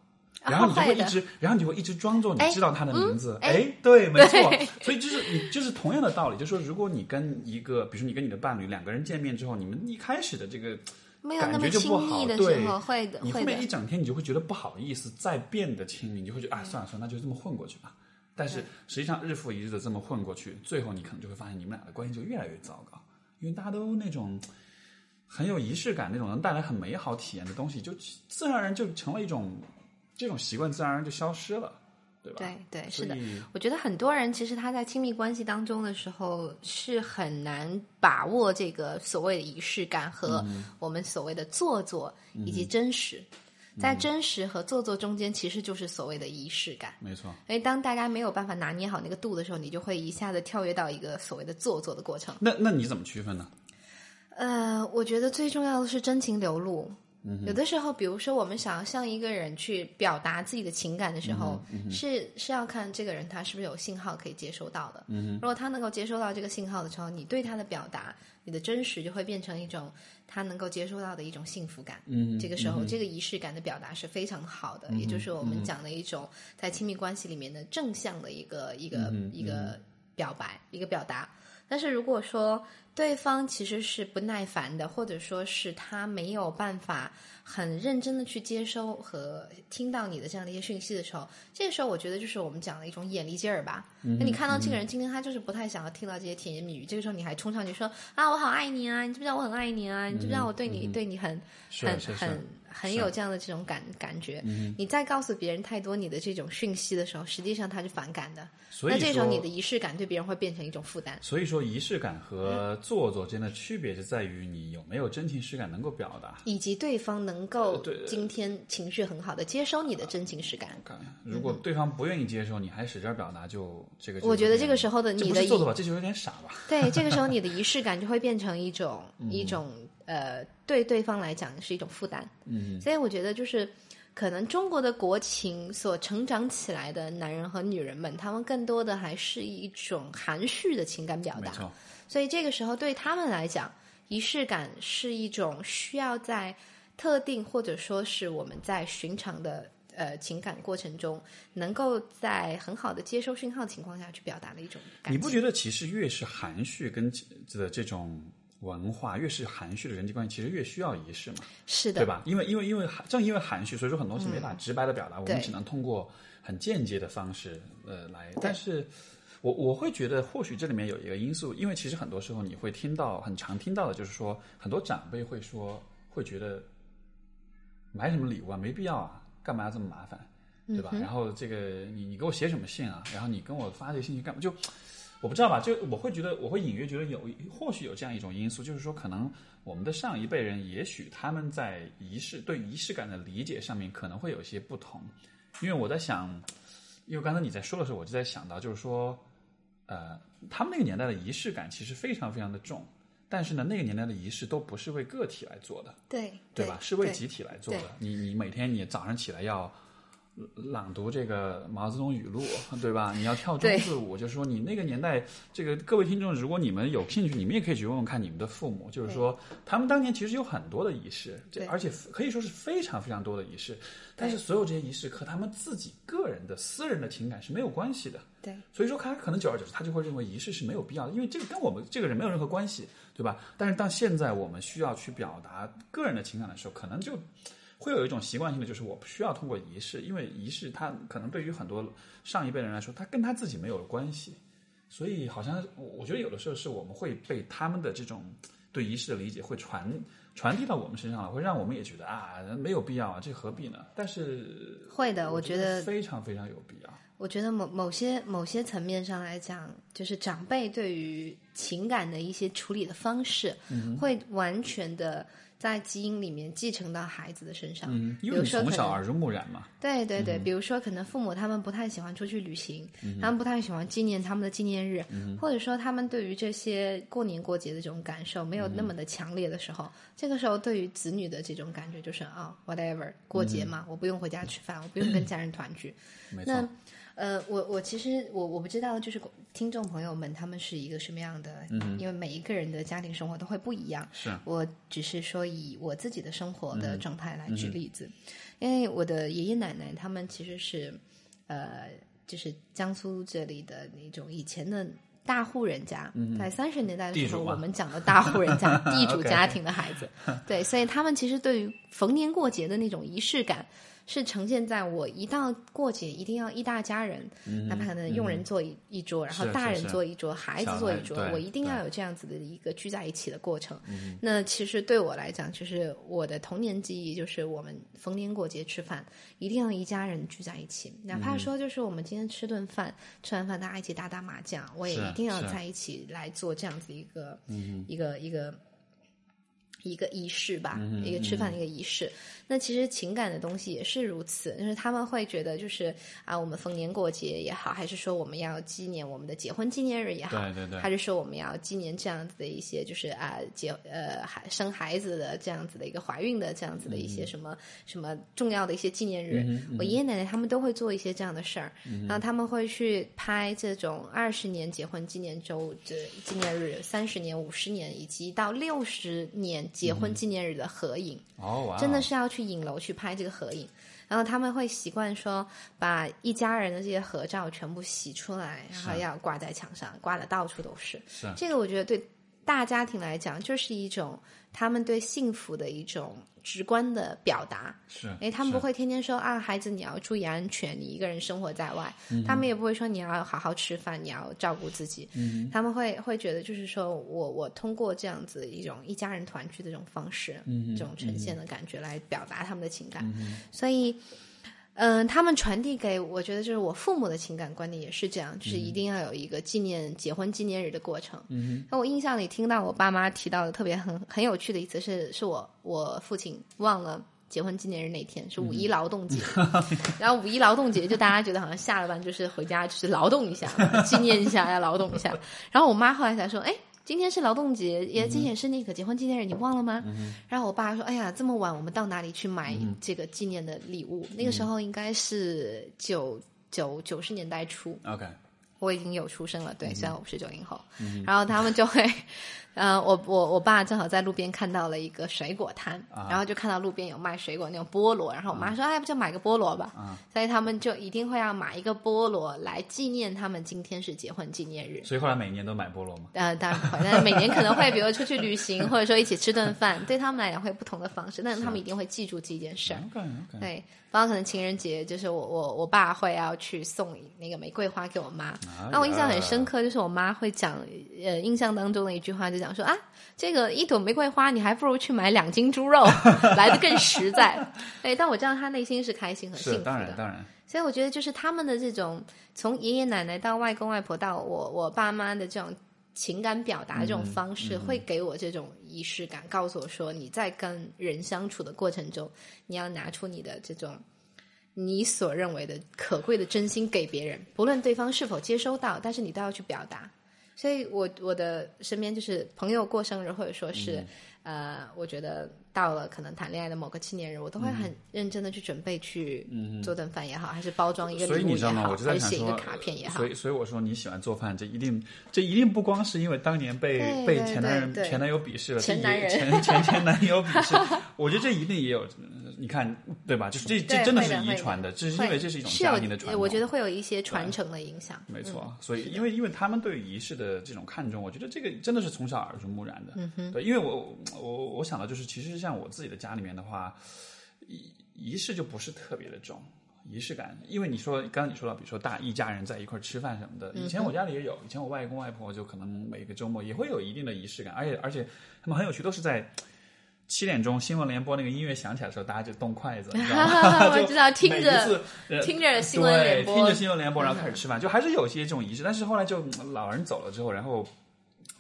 啊然后你就会一直，然后你就会一直装作你哎知道他的名字，嗯哎，对，没错，所以就是你就是同样的道理，就是说，如果你跟一个，比如说你跟你的伴侣两个人见面之后，你们一开始的这个没有那么亲密的对时候，会的，会的你后面一。整天你就会觉得不好意思，再变得亲密，你就会觉得啊，算了算了，那就这么混过去吧。但是实际上日复一日的这么混过去，最后你可能就会发现你们俩的关系就越来越糟糕，因为大家都那种很有仪式感，那种能带来很美好体验的东西，就自然而然就成了一种这种习惯，自然而然就消失了，对吧？对对，是的。我觉得很多人其实他在亲密关系当中的时候是很难把握这个所谓的仪式感和嗯我们所谓的做作以及真实。在真实和做作中间，其实就是所谓的仪式感。没错，因为当大家没有办法拿捏好那个度的时候，你就会一下子跳跃到一个所谓的做作的过程。那那你怎么区分呢？呃，我觉得最重要的是真情流露。有的时候，比如说我们想要向一个人去表达自己的情感的时候，是是要看这个人他是不是有信号可以接收到的。如果他能够接收到这个信号的时候，你对他的表达，你的真实就会变成一种他能够接收到的一种幸福感。嗯，这个时候，这个仪式感的表达是非常好的，也就是我们讲的一种在亲密关系里面的正向的一个一个、一个表白，一个表达。但是如果说对方其实是不耐烦的，或者说是他没有办法很认真的去接收和听到你的这样的一些讯息的时候，这个时候我觉得就是我们讲的一种眼力劲儿吧。那你看到这个人今天他就是不太想要听到这些甜言蜜语，这个时候你还冲上去说啊我好爱你啊，你知不知道我很爱你啊？你知不知道我对你、对你很很很很有这样的这种感感觉。嗯你再告诉别人太多你的这种讯息的时候，实际上他是反感的。所以那这时候你的仪式感对别人会变成一种负担。所以说，仪式感和做作之间的区别就在于你有没有真情实感能够表达。以及对方能够今天情绪很好的接收你的真情实感，看，如果对方不愿意接受，你还使劲表达，就这个。我觉得这个时候的你的做作吧，这就有点傻吧。对，这个时候你的 <laughs> 仪式感就会变成一种、嗯一种呃，对对方来讲是一种负担。嗯，所以我觉得就是可能中国的国情所成长起来的男人和女人们，他们更多的还是一种含蓄的情感表达。所以这个时候对他们来讲，仪式感是一种需要在特定或者说是我们在寻常的呃情感过程中，能够在很好的接收讯号情况下去表达的一种感你不觉得其实越是含蓄跟的这种文化，越是含蓄的人际关系，其实越需要仪式嘛？是的，对吧？因为因为因为含正因为含蓄，所以说很多东西没法直白的表达，我们只能通过很间接的方式呃来。但是我我会觉得，或许这里面有一个因素，因为其实很多时候你会听到很常听到的就是说，很多长辈会说会觉得买什么礼物啊，没必要啊，干嘛要这么麻烦，对吧？然后这个你你给我写什么信啊？然后你跟我发这个信息干嘛？就我不知道吧，就我会觉得，我会隐约觉得有，或许有这样一种因素，就是说，可能我们的上一辈人，也许他们在仪式对仪式感的理解上面可能会有一些不同，因为我在想，因为刚才你在说的时候，我就在想到，就是说，呃，他们那个年代的仪式感其实非常非常的重，但是呢，那个年代的仪式都不是为个体来做的，对对吧？是为集体来做的。你你每天你早上起来要朗读这个毛泽东语录，<laughs> 对吧？你要跳中字舞，就是说你那个年代，这个各位听众，如果你们有兴趣，你们也可以去问问看你们的父母，就是说他们当年其实有很多的仪式，而且可以说是非常非常多的仪式，但是所有这些仪式和他们自己个人的私人的情感是没有关系的。对所以说他可能久而久之，他就会认为仪式是没有必要的，因为这个跟我们这个人没有任何关系，对吧？但是到现在我们需要去表达个人的情感的时候，可能就会有一种习惯性的，就是我不需要通过仪式，因为仪式它可能对于很多上一辈人来说，他跟他自己没有关系，所以好像我我觉得有的时候是我们会被他们的这种对仪式的理解会传传递到我们身上了，会让我们也觉得啊没有必要啊，这何必呢？但是会的，我觉得非常非常有必要。我觉得某某些某些层面上来讲，就是长辈对于情感的一些处理的方式，嗯会完全的在基因里面继承到孩子的身上。嗯，因比为你如说从小耳濡目染嘛。对对对，比如说可能父母他们不太喜欢出去旅行，他们不太喜欢纪念他们的纪念日，或者说他们对于这些过年过节的这种感受没有那么的强烈的时候，这个时候对于子女的这种感觉就是啊、whatever，过节嘛，我不用回家吃饭，我不用跟 <clears throat> 家人团聚。那，呃，我我其实我我不知道，就是听众朋友们他们是一个什么样的，因为每一个人的家庭生活都会不一样。是我只是说以我自己的生活的状态来举例子，因为我的爷爷奶奶他们其实是，呃，就是江苏这里的那种以前的。大户人家，在三十年代的时候，我们讲的大户人家、<laughs> 地主家庭的孩子，对，所以他们其实对于逢年过节的那种仪式感，是呈现在我一到过节一定要一大家人，哪怕可能佣人坐一一桌，然后大人坐一桌，孩子坐一桌，我一定要有这样子的一个聚在一起的过程。那其实对我来讲，就是我的童年记忆，就是我们逢年过节吃饭，一定要一家人聚在一起，哪怕说就是我们今天吃顿饭，吃完饭大家一起打打麻将，我也一定要在一起来做这样子一个、一个一个。一个仪式吧，一个吃饭的一个仪式。那其实情感的东西也是如此，就是他们会觉得，就是啊，我们逢年过节也好，还是说我们要纪念我们的结婚纪念日也好，对对对。还是说我们要纪念这样子的一些，就是啊结呃孩生孩子的这样子的一个怀孕的这样子的一些什么、什么重要的一些纪念日，我爷爷奶奶他们都会做一些这样的事儿，然后他们会去拍这种二十年结婚纪念周的纪念日、三十年、五十年以及到六十年结婚纪念日的合影。哦，真的是要去影楼去拍这个合影，然后他们会习惯说把一家人的这些合照全部洗出来，然后要挂在墙上，挂的到处都是。是这个我觉得对大家庭来讲，就是一种他们对幸福的一种直观的表达。是，哎，他们不会天天说啊，孩子你要注意安全，你一个人生活在外。他们也不会说你要好好吃饭，你要照顾自己。嗯他们会会觉得，就是说我我通过这样子一种一家人团聚的这种方式，嗯这种呈现的感觉来表达他们的情感。所以，嗯、他们传递给我觉得就是我父母的情感观念也是这样，就是一定要有一个纪念结婚纪念日的过程。嗯那我印象里听到我爸妈提到的特别很很有趣的一次是，是我我父亲忘了。结婚纪念日那天是五一劳动节，<laughs> 然后五一劳动节就大家觉得好像下了班就是回家就是劳动一下，<laughs> 纪念一下要劳动一下。然后我妈后来才说，哎，今天是劳动节，也今天也是那个结婚纪念日，你忘了吗？然后我爸说，哎呀，这么晚我们到哪里去买这个纪念的礼物？那个时候应该是九九九十年代初，，OK，我已经有出生了，对，虽然我不是九零后，然后他们就会，呃，我我我爸正好在路边看到了一个水果摊，然后就看到路边有卖水果那种菠萝，然后我妈说，哎，不就买个菠萝吧，所以他们就一定会要买一个菠萝来纪念他们今天是结婚纪念日。所以后来每年都买菠萝吗。呃，当然不会，但是每年可能会，比如出去旅行，或者说一起吃顿饭，对他们来讲会有不同的方式，但是他们一定会记住这件事对，包括可能情人节，就是我我我爸会要去送那个玫瑰花给我妈。哎那我印象很深刻，就是我妈会讲，呃，印象当中的一句话就讲说啊，这个一朵玫瑰花，你还不如去买两斤猪肉，<laughs> 来的更实在。哎，但我知道他内心是开心和幸福的。当然当然，所以我觉得，就是他们的这种从爷爷奶奶到外公外婆到我我爸妈的这种情感表达这种方式，会给我这种仪式感，告诉我说你在跟人相处的过程中，你要拿出你的这种你所认为的可贵的真心给别人，不论对方是否接收到，但是你都要去表达。所以我我的身边就是朋友过生日，或者说是、呃，我觉得到了可能谈恋爱的某个纪念日，我都会很认真的去准备去做顿饭也好，还是包装一个礼物也所以你知道吗？好，我就在想说，还是写一个卡片也好所。以所以我说你喜欢做饭，这一定这一定不光是因为当年被被前男人前男友鄙视了，前男人前前前男友鄙视，<laughs> 我觉得这一定也有，你看对吧？就是这这真的是遗传的，这是因为这是一种是有家庭的传统。我觉得会有一些传承的影响。没错，所以因为因为他们对仪式的这种看重，我觉得这个真的是从小耳濡目染的。嗯对，因为我我我想的就是，其实像我自己的家里面的话，仪仪式就不是特别的重。仪式感，因为你说刚刚你说到，比如说大一家人在一块儿吃饭什么的，以前我家里也有，以前我外公外婆就可能每个周末也会有一定的仪式感，而且而且他们很有趣，都是在七点钟新闻联播那个音乐响起来的时候，大家就动筷子，你知道吗？我知道听着听着新闻联播对听着新闻联播，然后开始吃饭，就还是有些这种仪式。但是后来就嗯老人走了之后，然后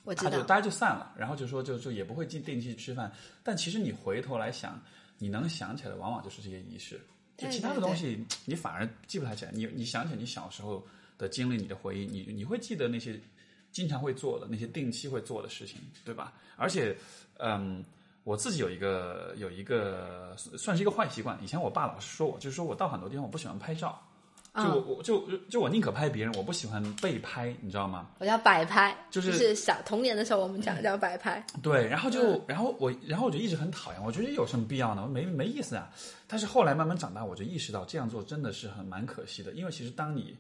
我知道，他就大家就散了，然后就说就就也不会定定期吃饭。但其实你回头来想，你能想起来的往往就是这些仪式，就其他的东西你反而记不太起来。你你想起你小时候的经历，你的回忆，你你会记得那些经常会做的那些定期会做的事情，对吧？而且，嗯。我自己有一个有一个算是一个坏习惯，以前我爸老是说我，就是说我到很多地方我不喜欢拍照，就我我就就我宁可拍别人，我不喜欢被拍，你知道吗？我叫摆拍，就就是小童年的时候我们讲叫摆拍。对，然后就，然后我，然后我就一直很讨厌，我觉得有什么必要呢？没没意思啊。但是后来慢慢长大，我就意识到这样做真的是很蛮可惜的，因为其实当你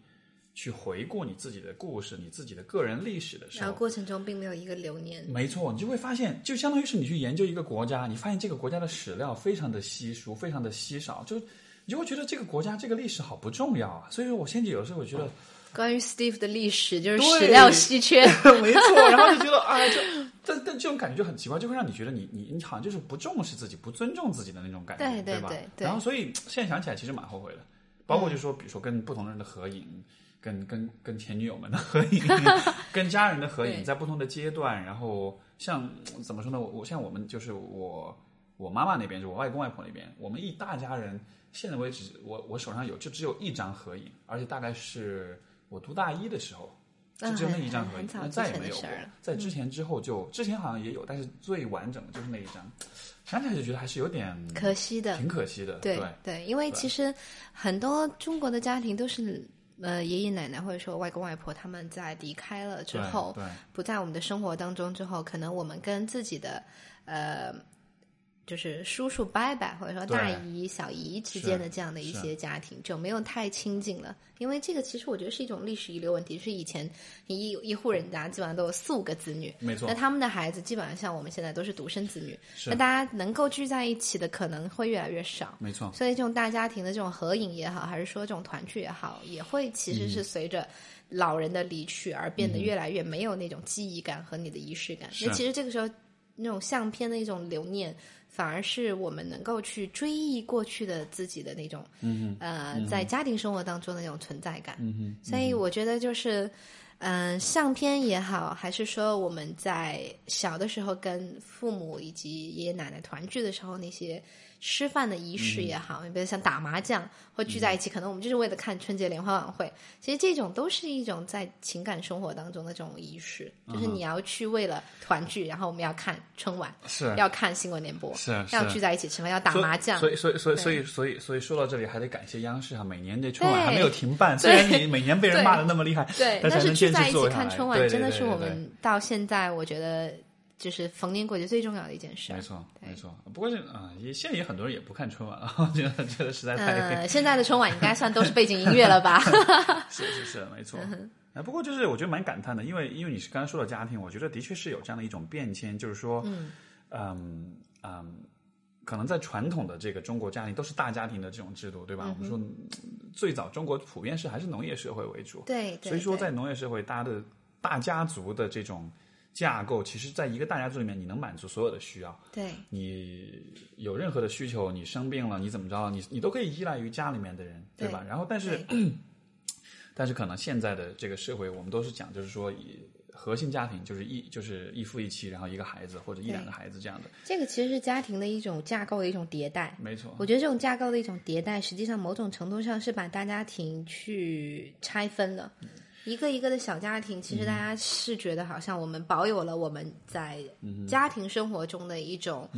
去回顾你自己的故事、你自己的个人历史的时候，然后过程中并没有一个流年，没错，你就会发现，就相当于是你去研究一个国家，你发现这个国家的史料非常的稀疏，非常的稀少，就你就会觉得这个国家这个历史好不重要啊。所以说我现在有时候我觉得。关于 Steve 的历史就是史料稀缺。<laughs> 没错，然后就觉得啊，就但但这种感觉就很奇怪，就会让你觉得你你你好像就是不重视自己、不尊重自己的那种感觉，对对吧？对对然后所以现在想起来其实蛮后悔的，包括就说比如说跟不同人的合影。跟跟跟前女友们的合影，<laughs> 跟家人的合影，在不同的阶段，然后像怎么说呢？我我像我们就是我我妈妈那边，就我外公外婆那边，我们一大家人，现在为止，我我手上有就只有一张合影，而且大概是我读大一的时候，就只有那一张合影，那再也没有了。在之前之后就之前好像也有，但是最完整的就是那一张，想起来就觉得还是有点可惜的，挺可惜的。对对因为其实很多中国的家庭都是呃爷爷奶奶或者说外公外婆他们在离开了之后，不在我们的生活当中之后，可能我们跟自己的呃就是叔叔伯伯或者说大姨小姨之间的这样的一些家庭就没有太亲近了，因为这个其实我觉得是一种历史遗留问题，是以前一一户人家基本上都有四五个子女，没错，那他们的孩子基本上像我们现在都是独生子女，那大家能够聚在一起的可能会越来越少，没错，所以这种大家庭的这种合影也好，还是说这种团聚也好，也会其实是随着老人的离去而变得越来越没有那种记忆感和你的仪式感。那其实这个时候那种相片的一种留念。反而是我们能够去追忆过去的自己的那种，呃，在家庭生活当中的那种存在感。所以我觉得就是，嗯，相片也好，还是说我们在小的时候跟父母以及爷爷奶奶团聚的时候那些。吃饭的仪式也好，你比如像打麻将或聚在一起，可能我们就是为了看春节联欢晚会。其实这种都是一种在情感生活当中的这种仪式，就是你要去为了团聚，然后我们要看春晚，是要看新闻联播，是要聚在一起吃饭，要打麻将。所以，所以，所以，所以，所以，所以说到这里，还得感谢央视哈，每年这春晚还没有停办，虽然你每年被人骂的那么厉害，对，但是聚在一起看春晚，真的是我们到现在我觉得。就是逢年过节最重要的一件事。没错，没错。不过这，啊，也现在也很多人也不看春晚了，<laughs> 我觉得觉得实在太……呃，现在的春晚应该算都是背景音乐了吧？<laughs> 是是是，没错。哎，不过就是我觉得蛮感叹的，因为因为你是刚才说的家庭，我觉得的确是有这样的一种变迁，就是说，嗯嗯嗯，可能在传统的这个中国家庭都是大家庭的这种制度，对吧？我们说最早中国普遍是还是农业社会为主，对，所以说在农业社会，大家的大家族的这种。架构其实，在一个大家族里面，你能满足所有的需要。对，你有任何的需求，你生病了，你怎么着，你你都可以依赖于家里面的人，对吧？然后，但是，<clears throat> 但是可能现在的这个社会，我们都是讲，就是说以核心家庭，就是一就是一夫一妻，然后一个孩子或者一两个孩子这样的。这个其实是家庭的一种架构的一种迭代。没错，我觉得这种架构的一种迭代，实际上某种程度上是把大家庭去拆分了。一个一个的小家庭，其实大家是觉得好像我们保有了我们在家庭生活中的一种，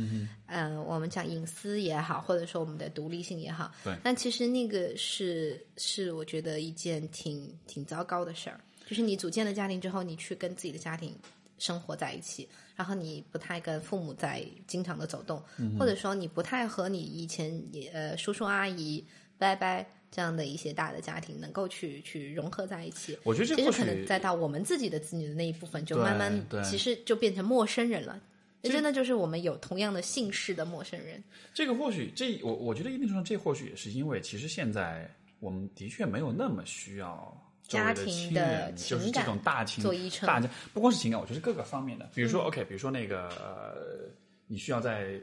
嗯，我们讲隐私也好，或者说我们的独立性也好，对。但其实那个是是我觉得一件挺挺糟糕的事儿，就是你组建了家庭之后，你去跟自己的家庭生活在一起，然后你不太跟父母在经常的走动，或者说你不太和你以前呃叔叔阿姨拜拜。这样的一些大的家庭能够去去融合在一起，我觉得其实可能再到我们自己的子女的那一部分，就慢慢其实就变成陌生人了。这真的就是我们有同样的姓氏的陌生人。这个或许这我我觉得一定程度上，这或许也是因为其实现在我们的确没有那么需要家庭的就是这种大情大家不光是情感，我觉得各个方面的，比如说 OK，比如说那个呃，你需要在。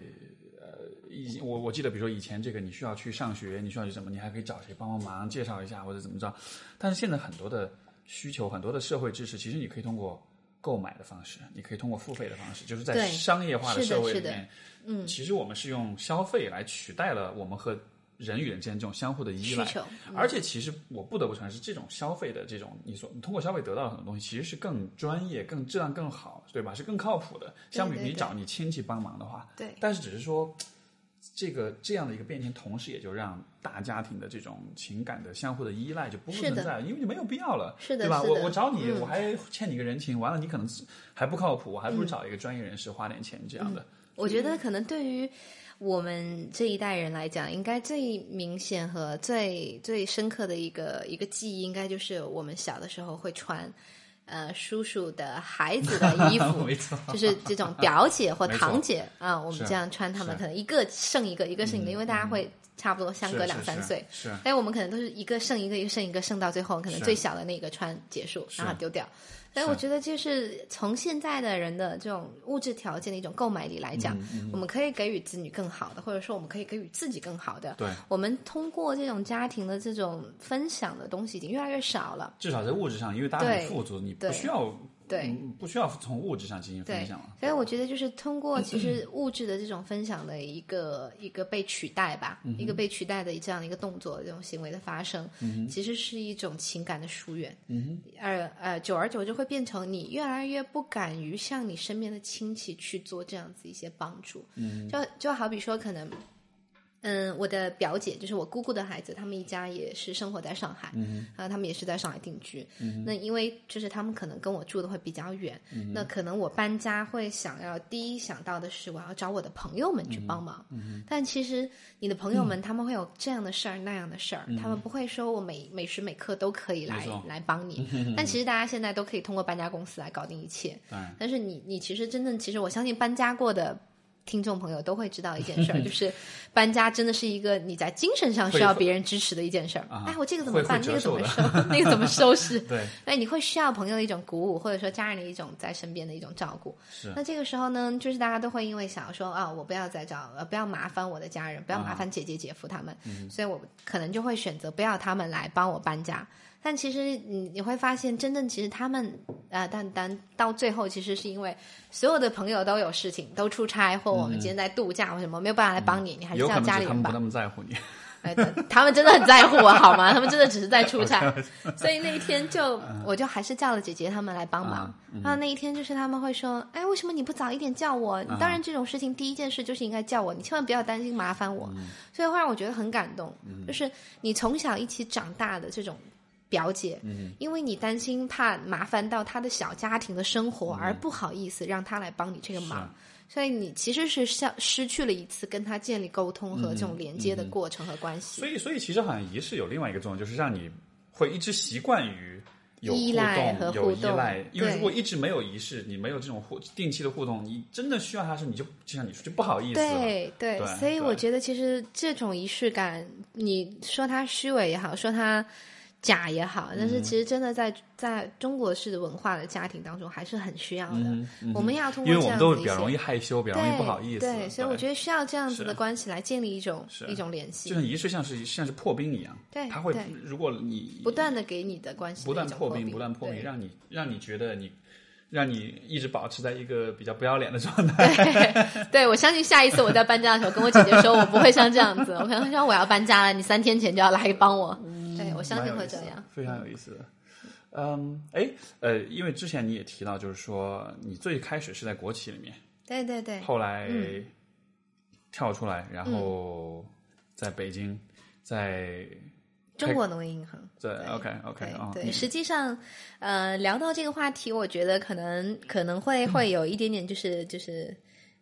以我我记得，比如说以前这个你需要去上学，你需要去什么，你还可以找谁帮帮忙，介绍一下或者怎么着。但是现在很多的需求，很多的社会知识，其实你可以通过购买的方式，你可以通过付费的方式，就是在商业化的社会里面，嗯，其实我们是用消费来取代了我们和人与人之间这种相互的依赖。而且其实我不得不承认，是这种消费的这种，你所你通过消费得到的很多东西，其实是更专业、更质量更好，对吧？是更靠谱的。相比你找你亲戚帮忙的话，对，但是只是说。这个这样的一个变迁，同时也就让大家庭的这种情感的相互的依赖就不复存在了，因为就没有必要了，是的，对吧？我我找你，我还欠你个人情，完了你可能还不靠谱，我还不如找一个专业人士花点钱这样的。我觉得可能对于我们这一代人来讲，应该最明显和最最深刻的一个一个记忆，应该就是我们小的时候会穿。呃，叔叔的孩子的 <laughs> 衣服，没错，就是这种表姐或堂姐啊，我们这样穿，他们可能一个剩一个，一个剩一个，因为大家会差不多相隔两三岁，是，所以我们可能都是一个剩一个，一个剩一个，剩到最后可能最小的那个穿结束，然后丢掉。所以我觉得，就是从现在的人的这种物质条件的一种购买力来讲，我们可以给予子女更好的，或者说我们可以给予自己更好的。对，我们通过这种家庭的这种分享的东西已经越来越少了。至少在物质上，因为大家很富足，你不需要。对，不需要从物质上进行分享了。所以我觉得，就是通过 <clears throat> 其实物质的这种分享的一个一个被取代吧，一个被取代的这样的一个动作，这种行为的发生，其实是一种情感的疏远。嗯而呃，久而久之会变成你越来越不敢于向你身边的亲戚去做这样子一些帮助。嗯，就就好比说，可能嗯，我的表姐就是我姑姑的孩子，他们一家也是生活在上海，嗯，然后他们也是在上海定居。嗯，那因为就是他们可能跟我住的会比较远，嗯，那可能我搬家会想要第一想到的是我要找我的朋友们去帮忙。嗯，但其实你的朋友们他们会有这样的事儿那样的事儿，他们不会说我每每时每刻都可以来来帮你。<laughs> 但其实大家现在都可以通过搬家公司来搞定一切。但是你你其实真正其实我相信搬家过的。听众朋友都会知道一件事儿，<laughs> 就是搬家真的是一个你在精神上需要别人支持的一件事儿。哎，我这个怎么办？那个怎么收？<laughs> 那个怎么收拾？<laughs> 对，哎，你会需要朋友的一种鼓舞，或者说家人的一种在身边的一种照顾。是。那这个时候呢，就是大家都会因为想要说啊，我不要再找，呃，不要麻烦我的家人，不要麻烦姐姐姐夫他们，所以我可能就会选择不要他们来帮我搬家。但其实你你会发现，真正其实他们啊，但但到最后，其实是因为所有的朋友都有事情，都出差，或我们今天在度假或什么，没有办法来帮你，你还是叫家里人吧。他们不那么在乎你。哎，他们真的很在乎我，好吗？他们真的只是在出差，所以那一天就我就还是叫了姐姐他们来帮忙。然后那一天就是他们会说：“哎，为什么你不早一点叫我？当然这种事情第一件事就是应该叫我，你千万不要担心麻烦我。”所以会让我觉得很感动，就是你从小一起长大的这种。表姐，因为你担心怕麻烦到他的小家庭的生活，而不好意思让他来帮你这个忙，所以你其实是像失去了一次跟他建立沟通和这种连接的过程和关系。所以，所以其实好像仪式有另外一个作用，就是让你会一直习惯于有依赖和互动。因为如果一直没有仪式，你没有这种互定期的互动，你真的需要他时，你就就像你说，就不好意思。对对，所以我觉得其实这种仪式感，你说他虚伪也好，说他。假也好，但是其实真的在在中国式的文化的家庭当中，还是很需要的。我们要通过这样因为我们都比较容易害羞，比较容易不好意思。对，所以我觉得需要这样子的关系来建立一种一种联系。就像仪式像是像是破冰一样，对，他会如果你不断的给你的关系不断破冰，不断破冰，让你让你觉得你。让你一直保持在一个比较不要脸的状态。对，对我相信下一次我在搬家的时候，跟我姐姐说，我不会像这样子。我可能说我要搬家了，你三天前就要来帮我。对，我相信会这样。非常有意思。嗯，哎，呃，因为之前你也提到，就是说你最开始是在国企里面，对对对，后来跳出来，然后在北京，在。中国农业银行对，OK OK 对，实际上，呃，聊到这个话题，我觉得可能可能会会有一点点，就是就是，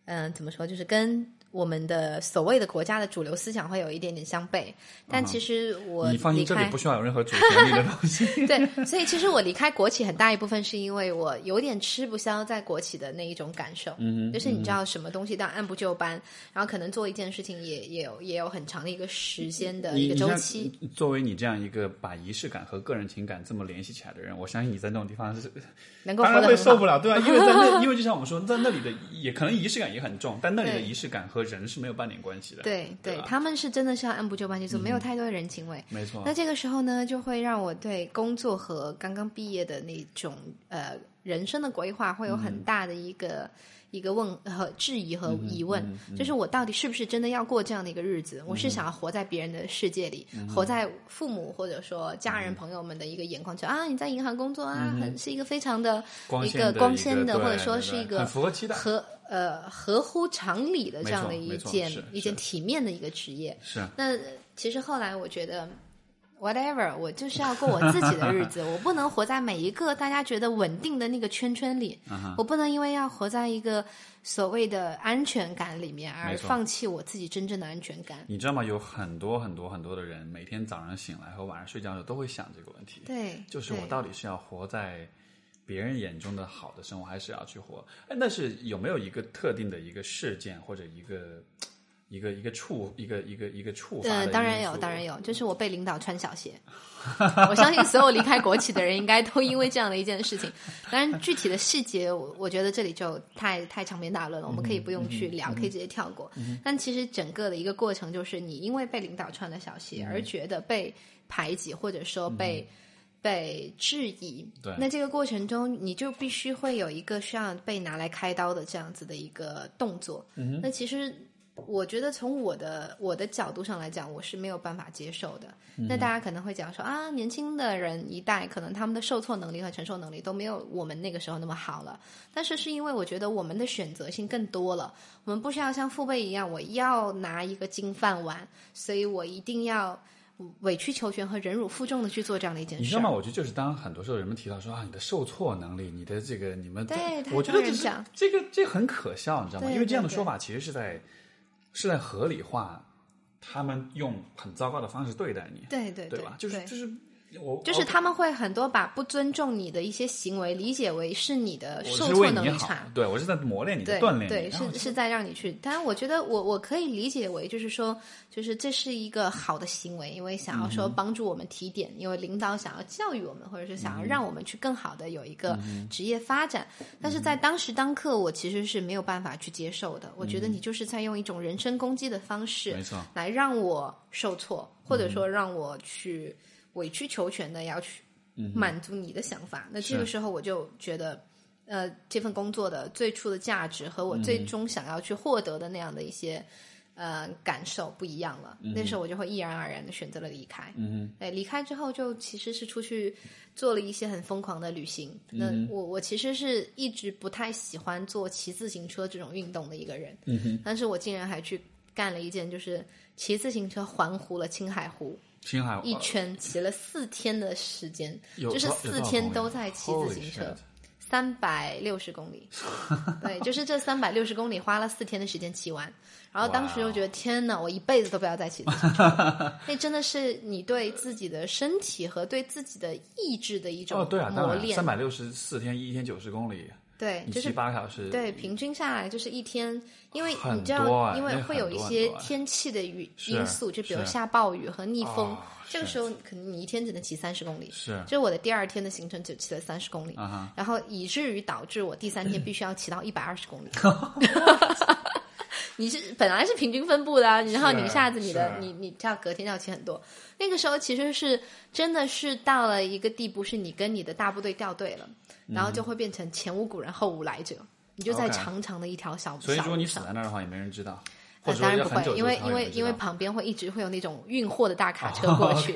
嗯，怎么说，就是跟。我们的所谓的国家的主流思想会有一点点相悖，但其实我你放心，这里不需要有任何主旋律的东西。<laughs> 对，所以其实我离开国企很大一部分是因为我有点吃不消在国企的那一种感受，嗯，就是你知道什么东西都要按部就班，然后可能做一件事情也也有也有很长的一个时间的一个周期。作为你这样一个把仪式感和个人情感这么联系起来的人，我相信你在那种地方是 <laughs> 能够当然会受不了，对啊，因为在那，<laughs> 因为就像我们说，在那里的也可能仪式感也很重，但那里的仪式感和人是没有半点关系的。对对，他们是真的是要按部就班去做，没有太多的人情味。没错。那这个时候呢，就会让我对工作和刚刚毕业的那种呃人生的规划会有很大的一个一个问和质疑和疑问，就是我到底是不是真的要过这样的一个日子？我是想要活在别人的世界里，活在父母或者说家人朋友们的一个眼光就啊，你在银行工作啊，很是一个非常的一个光鲜的，或者说是一个符合期待和。呃，合乎常理的这样的一件一件体面的一个职业，是。那其实后来我觉得，whatever，我就是要过我自己的日子，<laughs> 我不能活在每一个大家觉得稳定的那个圈圈里，我不能因为要活在一个所谓的安全感里面而放弃我自己真正的安全感。你知道吗？有很多很多很多的人，每天早上醒来和晚上睡觉的时候都会想这个问题，对，就是我到底是要活在。别人眼中的好的生活还是要去活，哎，那是有没有一个特定的一个事件或者一个 <tsk> 一个一个触一个一个一个触发？当然有，当然有，就是我被领导穿小鞋。<laughs> 我相信所有离开国企的人应该都因为这样的一件事情。当然，具体的细节，我我觉得这里就太太长篇大论了，我们可以不用去聊，可以直接跳过。但其实整个的一个过程就是，你因为被领导穿了小鞋而觉得被排挤，或者说被。被质疑，对，那这个过程中，你就必须会有一个需要被拿来开刀的这样子的一个动作。嗯，那其实我觉得从我的我的角度上来讲，我是没有办法接受的。那大家可能会讲说啊，年轻的人一代可能他们的受挫能力和承受能力都没有我们那个时候那么好了。但是是因为我觉得我们的选择性更多了，我们不需要像父辈一样，我要拿一个金饭碗，所以我一定要委曲求全和忍辱负重的去做这样的一件事。你知道吗？我觉得就是当很多时候人们提到说啊，你的受挫能力，你的这个你们，对，我觉得这是这个这很可笑，你知道吗？因为这样的说法其实是在是在合理化他们用很糟糕的方式对待你，对对对吧？就是就是我就是哦他们会很多把不尊重你的一些行为理解为是你的受挫能力差。，对我是在磨练你，对锻炼你，对，是是在让你去。当然，我觉得我我可以理解为，就是说，就是这是一个好的行为，因为想要嗯说帮助我们提点，因为领导想要教育我们，或者是想要嗯让我们去更好的有一个职业发展。但是在当时当刻，我其实是没有办法去接受的。我觉得你就是在用一种人身攻击的方式，嗯没错，来让我受挫，或者说让我去委曲求全的要去满足你的想法。那这个时候我就觉得，呃，这份工作的最初的价值和我最终想要去获得的那样的一些。呃，感受不一样了。那时候我就会毅然而然的选择了离开。嗯对，离开之后就其实是出去做了一些很疯狂的旅行。那我我其实是一直不太喜欢做骑自行车这种运动的一个人。嗯哼，但是我竟然还去干了一件，就是骑自行车环湖了青海湖青海一圈，骑了四天的时间，就是四天都在骑自行车三百六十公里。<laughs> 对，就是这三百六十公里花了四天的时间骑完。然后当时就觉得天哪，我一辈子都不要再骑自行车。<laughs> 那真的是你对自己的身体和对自己的意志的一种哦，对啊，当然，磨练。三百六十四天，一天九十公里，对，就是八个小时，对，平均下来就是一天，因为你知道，因为会有一些天气的雨因素，就比如下暴雨和逆风，哦这个时候可能你一天只能骑三十公里。是就我的第二天的行程只骑了三十公里，然后以至于导致我第三天必须要骑到一百二十公里。<laughs> <laughs> <laughs> 你是本来是平均分布的、啊，然后你一下子你的你你这样隔天要起很多，那个时候其实是真的是到了一个地步，是你跟你的大部队掉队了，然后就会变成前无古人后无来者，你就在长长的一条小所以如果你死在那儿的话，也没人知道，或当然不会，因为因为因为旁边会一直会有那种运货的大卡车过去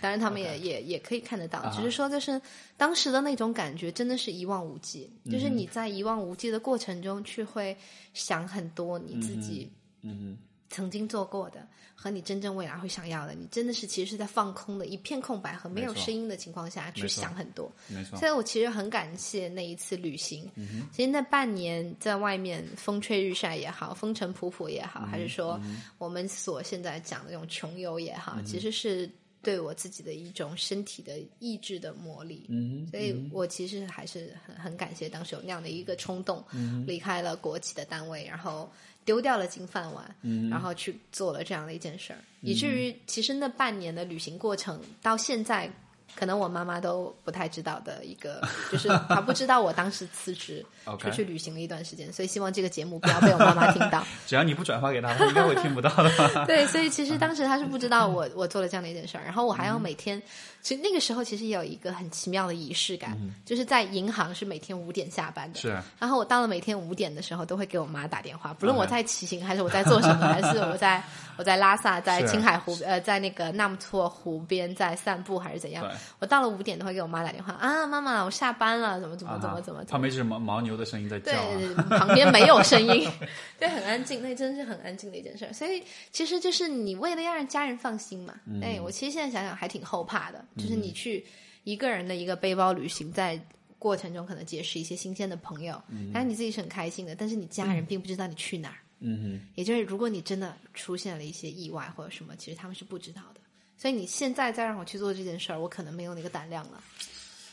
当然他们也也也可以看得到，啊只是说就是当时的那种感觉真的是一望无际，就是嗯你在一望无际的过程中去会想很多你自己嗯曾经做过的和你真正未来会想要的，你真的是其实是在放空的一片空白和没有声音的情况下去想很多，没错所，以我其实很感谢那一次旅行。嗯其实那半年在外面风吹日晒也好，风尘仆仆也嗯好，还是说我们所现在讲的这种穷游也好，嗯其实是对我自己的一种身体的意志的磨砺。嗯所以我其实还是很很感谢当时有那样的一个冲动，嗯离开了国企的单位，然后丢掉了金饭碗，嗯然后去做了这样的一件事儿，以至于其实那半年的旅行过程到现在。可能我妈妈都不太知道的一个，<laughs> 就是她不知道我当时辞职出去旅行了一段时间，所以希望这个节目不要被我妈妈听到。<laughs> 只要你不转发给她，她应该会听不到的。<laughs> 对，所以其实当时她是不知道我我做了这样的一件事儿，然后我还要每天，其实那个时候其实也有一个很奇妙的仪式感，就是在银行是每天五点下班的，是。然后我到了每天五点的时候，都会给我妈打电话，不论我在骑行，还是我在做什么，还是我在我在拉萨，在青海湖，呃，在那个纳木错湖边在散步，还是怎样对，我到了五点都会给我妈打电话啊，妈妈，我下班了，怎么怎么怎么怎么怎么旁边就是牦牦牛的声音在叫对啊。，旁边没有声音，<laughs> 对，很安静，那真是很安静的一件事儿。所以其实就是你为了要让家人放心嘛，嗯哎，我其实现在想想还挺后怕的，就是你去一个人的一个背包旅行，在过程中可能结识一些新鲜的朋友，但是你自己是很开心的，但是你家人并不知道你去哪儿，嗯也就是如果你真的出现了一些意外或者什么，其实他们是不知道的。所以你现在再让我去做这件事儿，我可能没有那个胆量了。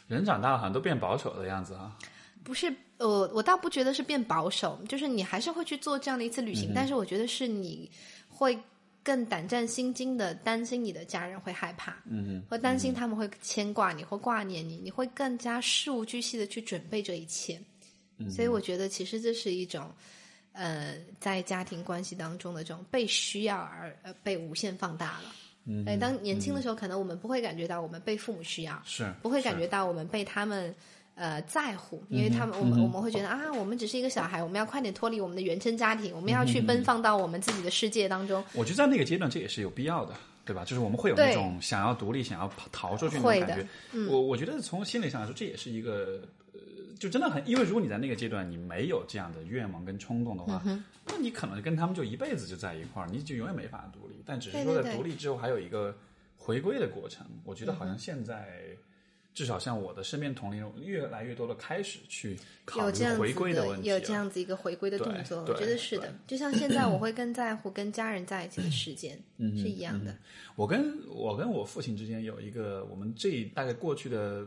人长大了好像都变保守的样子啊。不是，呃，我倒不觉得是变保守，就是你还是会去做这样的一次旅嗯行，但是我觉得是你会更胆战心惊的担心你的家人会害怕，嗯会担心他们会牵挂你，会挂念你，你会更加事无巨细的去准备这一切。嗯所以我觉得其实这是一种，呃，在家庭关系当中的这种被需要而呃被无限放大了。嗯哎，当年轻的时候，可能我们不会感觉到我们被父母需要，是不会感觉到我们被他们呃在乎，因为他们我们我们会觉得啊，我们只是一个小孩，我们要快点脱离我们的原生家庭，我们要去奔放到我们自己的世界当中。我觉得在那个阶段，这也是有必要的，对吧？就是我们会有那种想要独立、想要逃出去那种感觉。我我觉得从心理上来说，这也是一个。就真的很，因为如果你在那个阶段你没有这样的愿望跟冲动的话，那你可能跟他们就一辈子就在一块儿，你就永远没法独立。但只是说在独立之后还有一个回归的过程，我觉得好像现在。至少像我的身边同龄人，越来越多的开始去考虑回归的问题，有这样子一个回归的动作，我觉得是的。就像现在，我 <clears throat> 会更在乎跟家人在一起的时间，是一样的。我跟我跟我父亲之间有一个，我们这大概过去的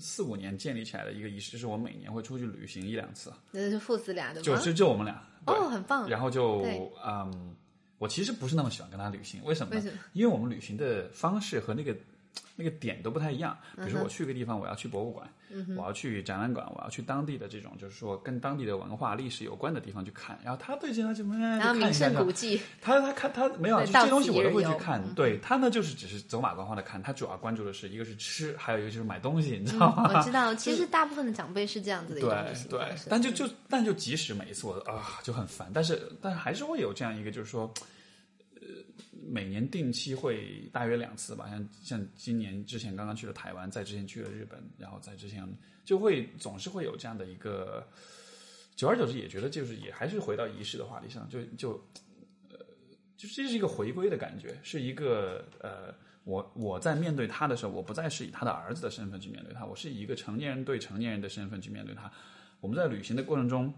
四五年建立起来的一个仪式，就是我每年会出去旅行一两次。那是父子俩的吗？就就就我们俩。哦，很棒。然后就嗯，我其实不是那么喜欢跟他旅行，为什么？因为我们旅行的方式和那个。那个点都不太一样，比如说我去个地方，我要去博物馆，我要去展览馆，我要去当地的这种，就是说跟当地的文化历史有关的地方去看。然后他对这些就然后名胜古迹，他他看他没有这些东西我都会去看。对他呢，就是只是走马观花的看，他主要关注的是一个是吃，还有一个就是买东西，你知道吗？我知道，其实大部分的长辈是这样子的。对对，但就就但就即使每一次我啊就很烦，但是但还是会有这样一个，就是说。每年定期会大约两次吧，像像今年之前刚刚去了台湾，在之前去了日本，然后在之前就会总是会有这样的一个，久而久之也觉得就是也还是回到仪式的话题上，就就呃，就这是一个回归的感觉，是一个呃，我我在面对他的时候，我不再是以他的儿子的身份去面对他，我是以一个成年人对成年人的身份去面对他。我们在旅行的过程中，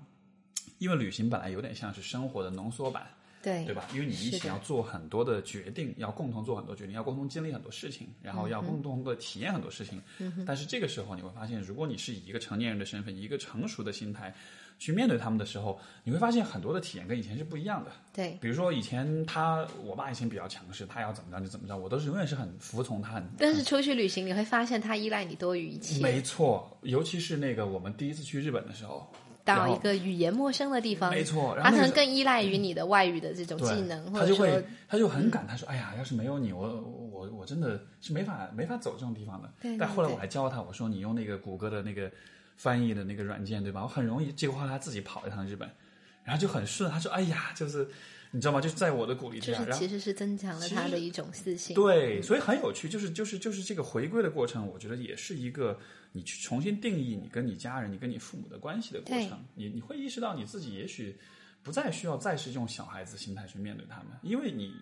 因为旅行本来有点像是生活的浓缩版。对对吧？因为你一起要做很多的决定，要共同做很多决定，要共同经历很多事情，然后要共同的体验很多事情。但是这个时候你会发现，如果你是以一个成年人的身份，以一个成熟的心态去面对他们的时候，你会发现很多的体验跟以前是不一样的。对，比如说以前他，我爸以前比较强势，他要怎么着就怎么着，我都是永远是很服从他。但是出去旅行，你会发现他依赖你多于一切。没错，尤其是那个我们第一次去日本的时候。到一个语言陌生的地方，没错，他可能更依赖于你的外语的这种技能，他就会他就很感叹说：“哎呀，要是没有你，我我我真的是没法没法走这种地方的。”但后来我还教他，我说：“你用那个谷歌的那个翻译的那个软件，对吧？我很容易。”结果后来他自己跑一趟日本，然后就很顺。他说：“哎呀，就是你知道吗？就是在我的鼓励之下，其实是增强了他的一种自信。对，所以很有趣，就是就是就是这个回归的过程，我觉得也是一个。”你去重新定义你跟你家人、你跟你父母的关系的过程，你你会意识到你自己也许不再需要再是用小孩子心态去面对他们，因为你，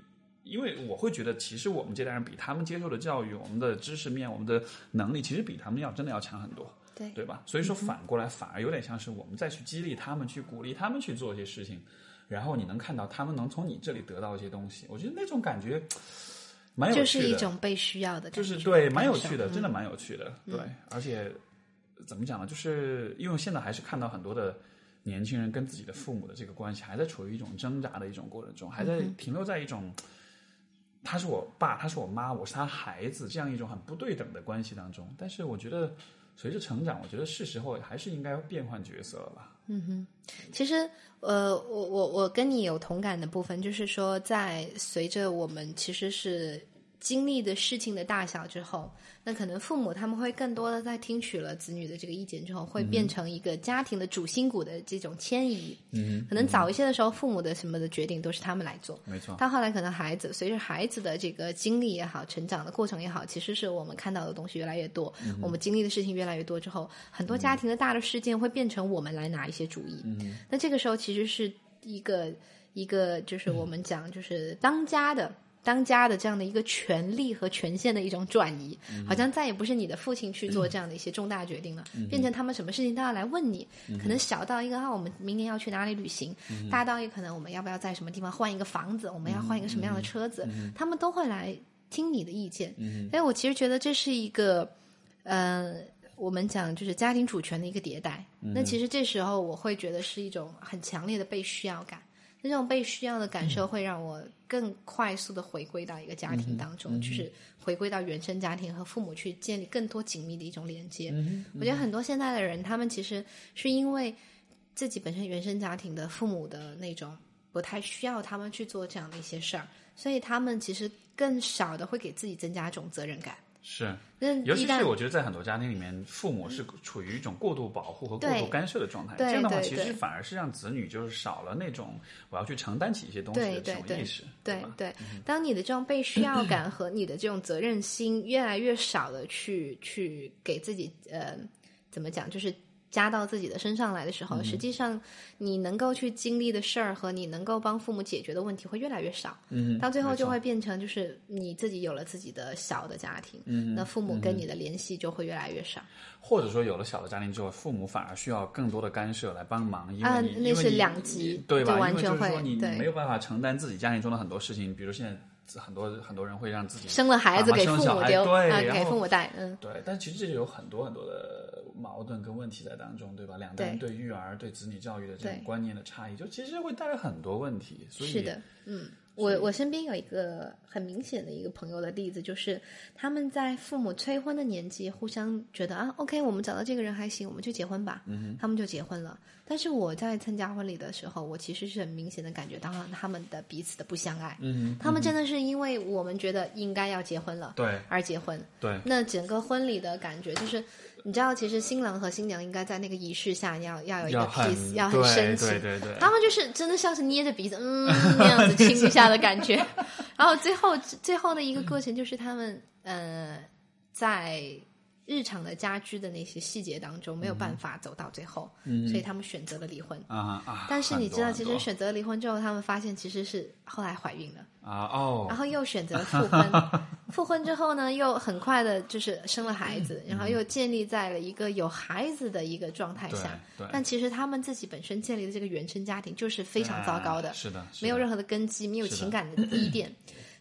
因为我会觉得，其实我们这代人比他们接受的教育、我们的知识面、我们的能力，其实比他们要真的要强很多，对对吧？所以说反过来反而有点像是我们再去激励他们、去鼓励他们去做一些事情，然后你能看到他们能从你这里得到一些东西，我觉得那种感觉蛮有。就是一种被需要的，就是对，蛮有趣的，真的蛮有趣的，对。而且怎么讲呢？就是因为现在还是看到很多的年轻人跟自己的父母的这个关系还在处于一种挣扎的一种过程中，还在停留在一种他是我爸，他是我妈，我是他孩子这样一种很不对等的关系当中。但是我觉得随着成长，我觉得是时候还是应该变换角色了吧。嗯哼，其实，呃，我我我跟你有同感的部分，就是说，在随着我们其实是经历的事情的大小之后。那可能父母他们会更多的在听取了子女的这个意见之后，会变成一个家庭的主心骨的这种迁移。嗯，可能早一些的时候，父母的什么的决定都是他们来做。没错。到后来，可能孩子随着孩子的这个经历也好，成长的过程也好，其实是我们看到的东西越来越多，我们经历的事情越来越多之后，很多家庭的大的事件会变成我们来拿一些主意。嗯。那这个时候其实是一个一个，就是我们讲，就是当家的。当家的这样的一个权利和权限的一种转移，好像再也不是你的父亲去做这样的一些重大决定了，变成他们什么事情都要来问你。可能小到一个啊，我们明年要去哪里旅行；大到一个可能我们要不要在什么地方换一个房子，我们要换一个什么样的车子，他们都会来听你的意见。所以我其实觉得这是一个，呃，我们讲就是家庭主权的一个迭代。那其实这时候我会觉得是一种很强烈的被需要感。那种被需要的感受会让我更快速的回归到一个家庭当中，就是回归到原生家庭和父母去建立更多紧密的一种连接。我觉得很多现在的人，他们其实是因为自己本身原生家庭的父母的那种不太需要他们去做这样的一些事儿，所以他们其实更少的会给自己增加一种责任感。是，那尤其是我觉得在很多家庭里面，父母是处于一种过度保护和过度干涉的状态，对这样的话其实反而是让子女就是少了那种我要去承担起一些东西的这种意识，对？对对，当你的这种被需要感和你的这种责任心越来越少的去去给自己呃怎么讲，就是加到自己的身上来的时候，实际上你能够去经历的事儿和你能够帮父母解决的问题会越来越少，嗯，到最后就会变成就是你自己有了自己的小的家庭，嗯。那父母跟你的联系就会越来越少。或者说有了小的家庭之后，父母反而需要更多的干涉来帮忙，因啊为你、那是两极对完因为就是全会说你没有办法承担自己家庭中的很多事情，比如现在很多很多人会让自己生了孩子给父母丢给父母带，嗯，对，但其实这就有很多很多的矛盾跟问题在当中，对吧？两代人对对育儿、对子女教育的这种观念的差异，就其实会带来很多问题。所以是的，嗯，我我身边有一个很明显的一个朋友的例子，就是他们在父母催婚的年纪，互相觉得啊，OK，我们找到这个人还行，我们就结婚吧，嗯、他们就结婚了。但是我在参加婚礼的时候，我其实是很明显的感觉到他们的彼此的不相爱，嗯，他们真的是因为我们觉得应该要结婚了，对而结婚。对那整个婚礼的感觉就是，你知道，其实新郎和新娘应该在那个仪式下要要有一个 piece，要很深情，对对对他们就是真的像是捏着鼻子，嗯，那样子亲一下的感觉。<laughs> 然后最后最后的一个过程就是他们呃在日常的家居的那些细节当中没有办法走到最后，所以他们选择了离婚。啊啊！但是你知道，其实选择了离婚之后，他们发现其实是后来怀孕了。啊哦，然后又选择复婚，<laughs> 复婚之后呢，又很快的就是生了孩子，然后又建立在了一个有孩子的一个状态下。对，但其实他们自己本身建立的这个原生家庭就是非常糟糕的，哎是的，是的没有任何的根基，没有情感的积淀，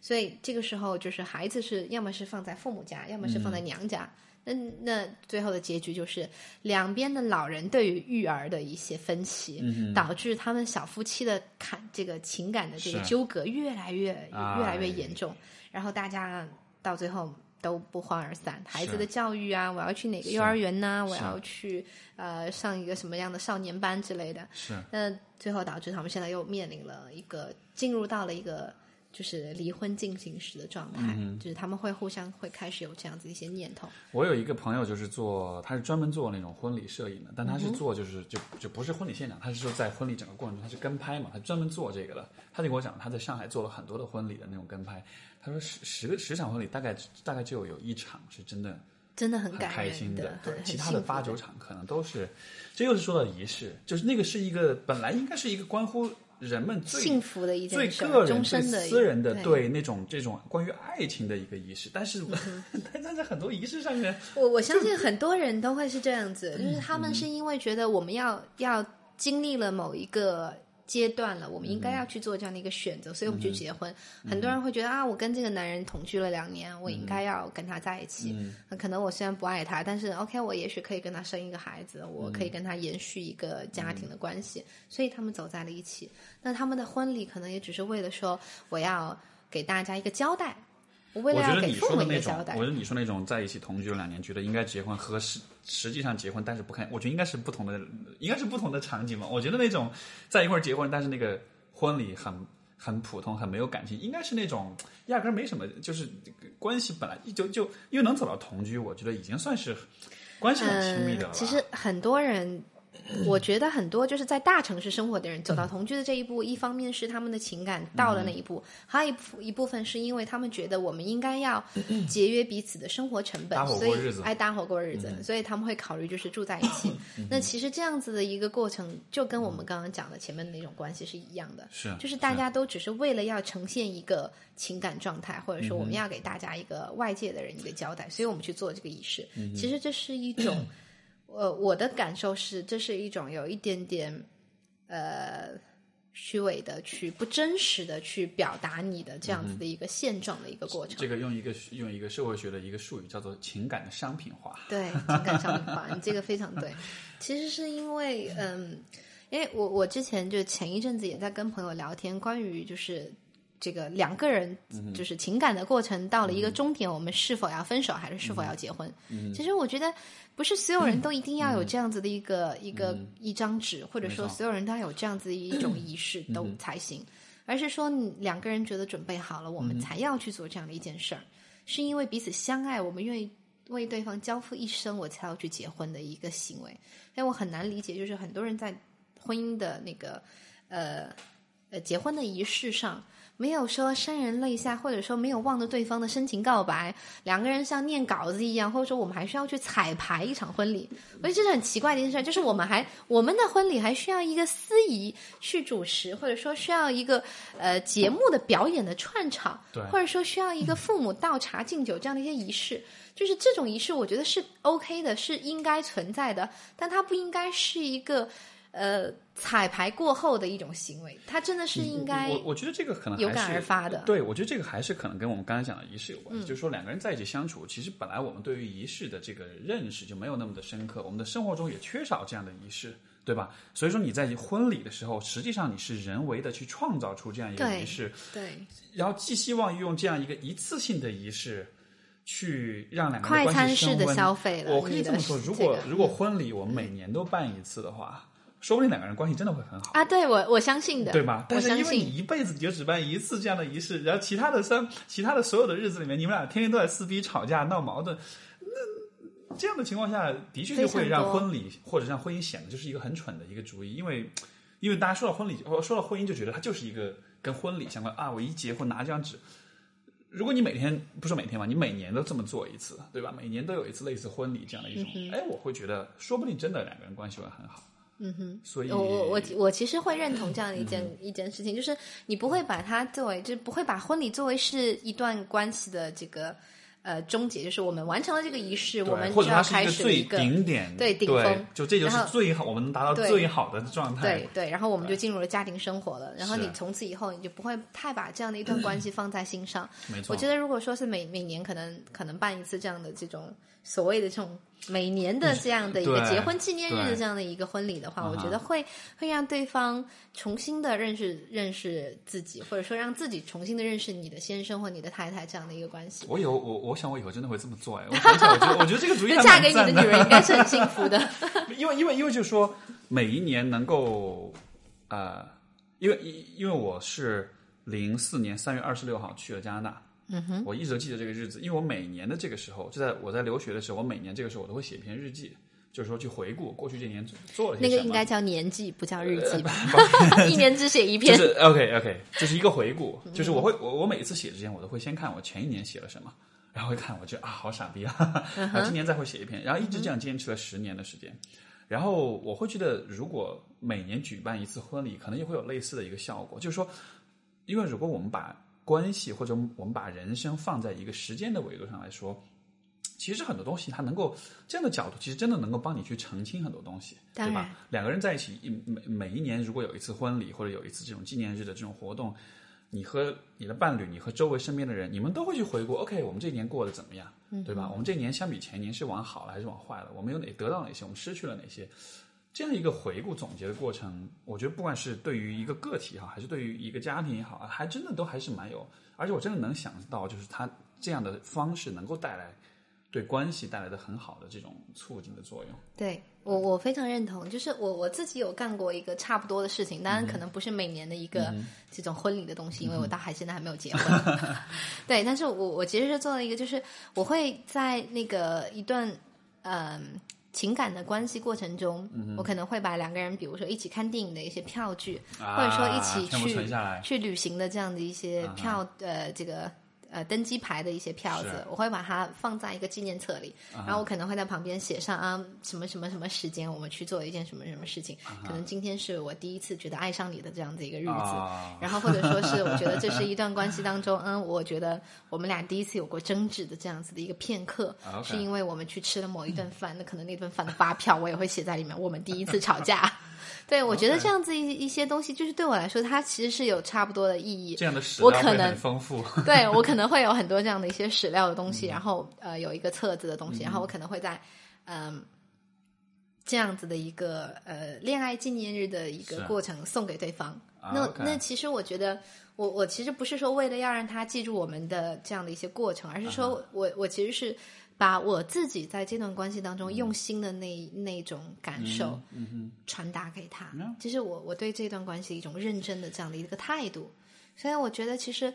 所以这个时候就是孩子是要么是放在父母家，要么是放在娘家。那那最后的结局就是两边的老人对于育儿的一些分歧，嗯导致他们小夫妻的坎这个情感的这个纠葛越来越哎越来越严重，然后大家到最后都不欢而散。孩子的教育啊，我要去哪个幼儿园呢？我要去呃上一个什么样的少年班之类的。是那最后导致他们现在又面临了一个进入到了一个就是离婚进行时的状态，嗯就是他们会互相会开始有这样子一些念头。我有一个朋友，就是做，他是专门做那种婚礼摄影的，但他是做就是就就不是婚礼现场，他是说在婚礼整个过程中他是跟拍嘛，他专门做这个的。他就跟我讲，他在上海做了很多的婚礼的那种跟拍，他说十十个十场婚礼大概大概就有一场是真的真的很开心的，对，其他的八九场可能都是，这又是说到仪式，就是那个是一个本来应该是一个关乎人们最幸福的一最件事儿，个人、的私人的对。对那种这种关于爱情的一个仪式，但是 <laughs> 但但在很多仪式上面，我我相信很多人都会是这样子，嗯就是他们是因为觉得我们要要经历了某一个阶段了，我们应该要去做这样的一个选择，所以我们去结婚。很多人会觉得啊，我跟这个男人同居了两年，我应该要跟他在一起。那可能我虽然不爱他，但是 OK，我也许可以跟他生一个孩子，我可以跟他延续一个家庭的关系，所以他们走在了一起。那他们的婚礼可能也只是为了说，我要给大家一个交代。我为了要我觉得你给父母说的那种一个交代，，我觉得你说那种在一起同居了两年，觉得应该结婚和实实际上结婚，但是不看，我觉得应该是不同的，应该是不同的场景嘛。我觉得那种在一块儿结婚，但是那个婚礼很很普通，很没有感情，应该是那种压根儿没什么，就是关系本来就就因为能走到同居，我觉得已经算是关系很亲密的了。嗯。其实很多人，我觉得很多就是在大城市生活的人走到同居的这一步，一方面是他们的情感到了那一步，还有一部一部分是因为他们觉得我们应该要节约彼此的生活成本搭，伙所以过日子爱搭伙过日子，所以他们会考虑就是住在一起。那其实这样子的一个过程，就跟我们刚刚讲的前面的那种关系是一样的。是就是大家都只是为了要呈现一个情感状态，或者说我们要给大家一个外界的人一个交代，所以我们去做这个仪式。其实这是一种，呃，我的感受是，这是一种有一点点呃虚伪的去不真实的去表达你的这样子的一个现状的一个过程。这个用一个用一个社会学的一个术语叫做情感的商品化。对，情感商品化，你这个非常对。其实是因为，嗯，因为我我之前就前一阵子也在跟朋友聊天，关于就是这个两个人就是情感的过程到了一个终点，我们是否要分手，还是是否要结婚？其实我觉得不是所有人都一定要有这样子的一个、一个一张纸，或者说所有人都要有这样子的一种仪式都才行，而是说两个人觉得准备好了，我们才要去做这样的一件事儿。是因为彼此相爱，我们愿意为对方交付一生，我才要去结婚的一个行为。但我很难理解，就是很多人在婚姻的那个呃呃结婚的仪式上。没有说潸然泪下，或者说没有望着对方的深情告白，两个人像念稿子一样，或者说我们还需要去彩排一场婚礼，我觉得这是很奇怪的一件事。就是我们还我们的婚礼还需要一个司仪去主持，或者说需要一个呃节目的表演的串场，对，或者说需要一个父母倒茶敬酒这样的一些仪式。就是这种仪式，我觉得是 OK 的，是应该存在的，但它不应该是一个。呃，彩排过后的一种行为，它真的是应该。我我觉得这个可能有感而发的。对，我觉得这个还是可能跟我们刚才讲的仪式有关系。就是说，两个人在一起相处，其实本来我们对于仪式的这个认识就没有那么的深刻，我们的生活中也缺少这样的仪式，对吧？所以说你在婚礼的时候，实际上你是人为的去创造出这样一个仪式，对。然后寄希望用这样一个一次性的仪式，去让两个人关系升温。快餐式的消费了。我可以这么说，如果如果婚礼我们每年都办一次的话。说不定两个人关系真的会很好啊！对我我相信的，对吧？但是因为你一辈子你就只办一次这样的仪式，然后其他的三其他的所有的日子里面，你们俩天天都在撕逼、吵架、闹矛盾，那这样的情况下的确就会让婚礼或者让婚姻显得就是一个很蠢的一个主意，因为因为大家说到婚礼或说到婚姻就觉得它就是一个跟婚礼相关啊！我一结婚拿张纸，如果你每天不说每天嘛，你每年都这么做一次，对吧？每年都有一次类似婚礼这样的一种，哎，我会觉得说不定真的两个人关系会很好。嗯哼，所以，我我我我其实会认同这样的一件一件事情，就是你不会把它作为，就不会把婚礼作为是一段关系的这个呃终结，就是我们完成了这个仪式，我们就要开始一个顶点，对顶峰，就这就是最好，我们能达到最好的状态，对对，然后我们就进入了家庭生活了，然后你从此以后你就不会太把这样的一段关系放在心上，没。错，我觉得如果说是每每年可能可能办一次这样的这种所谓的这种。每年的这样的一个结婚纪念日的这样的一个婚礼的话，我觉得会会让对方重新的认识认识自己，或者说让自己重新的认识你的先生或你的太太这样的一个关系。我以后我我想我以后真的会这么做哎，我想想，我觉得我觉得这个主意嫁给你的女人应该是很幸福的。<laughs> 因为因为因为就是说每一年能够呃，因为因为我是零四年三月二十六号去了加拿大。嗯哼，我一直都记得这个日子，因为我每年的这个时候，就在我在留学的时候，我每年这个时候我都会写一篇日记，就是说去回顾过去这年做了些什么。那个应该叫年记，不叫日记吧？<laughs> 一年只写一篇。就是 OK OK，就是一个回顾，就是我会我我每一次写之前，我都会先看我前一年写了什么，然后会看，我觉得啊好傻逼啊，<laughs> 然后今年再会写一篇，然后一直这样坚持了十年的时间，然后我会觉得，如果每年举办一次婚礼，可能也会有类似的一个效果，就是说，因为如果我们把关系或者我们把人生放在一个时间的维度上来说，其实很多东西它能够这样的角度，其实真的能够帮你去澄清很多东西，对吧？两个人在一起，每每一年如果有一次婚礼或者有一次这种纪念日的这种活动，你和你的伴侣，你和周围身边的人，你们都会去回顾，OK，我们这一年过得怎么样，对吧？我们这一年相比前年是往好了还是往坏了？我们有哪得到哪些？我们失去了哪些？这样一个回顾总结的过程，我觉得不管是对于一个个体也好，还是对于一个家庭也好，还真的都还是蛮有，而且我真的能想到，就是他这样的方式能够带来对关系带来的很好的这种促进的作用。对我，我非常认同。就是我我自己有干过一个差不多的事情，当然可能不是每年的一个这种婚礼的东西，因为我到还现在还没有结婚。<laughs> 对，但是我我其实是做了一个，就是我会在那个一段嗯。情感的关系过程中，我可能会把两个人，比如说一起看电影的一些票据，或者说一起去去旅行的这样的一些票，呃，这个。呃，登机牌的一些票子，我会把它放在一个纪念册里，然后我可能会在旁边写上啊，什么什么什么时间，我们去做一件什么什么事情。可能今天是我第一次觉得爱上你的这样的一个日子，<laughs> 然后或者说是我觉得这是一段关系当中，嗯，我觉得我们俩第一次有过争执的这样子的一个片刻，是因为我们去吃了某一顿饭，那可能那顿饭的发票我也会写在里面，我们第一次吵架。对，我觉得这样子一一些东西，就是对我来说，它其实是有差不多的意义。这样的史料很丰富。对我可能会有很多这样的一些史料的东西，然后呃有一个册子的东西，然后我可能会在嗯这样子的一个呃恋爱纪念日的一个过程送给对方。那那其实我觉得，我我其实不是说为了要让他记住我们的这样的一些过程，而是说我我其实是。把我自己在这段关系当中用心的那那种感受传达给他，这是我我对这段关系一种认真的这样的一个态度。所以我觉得，其实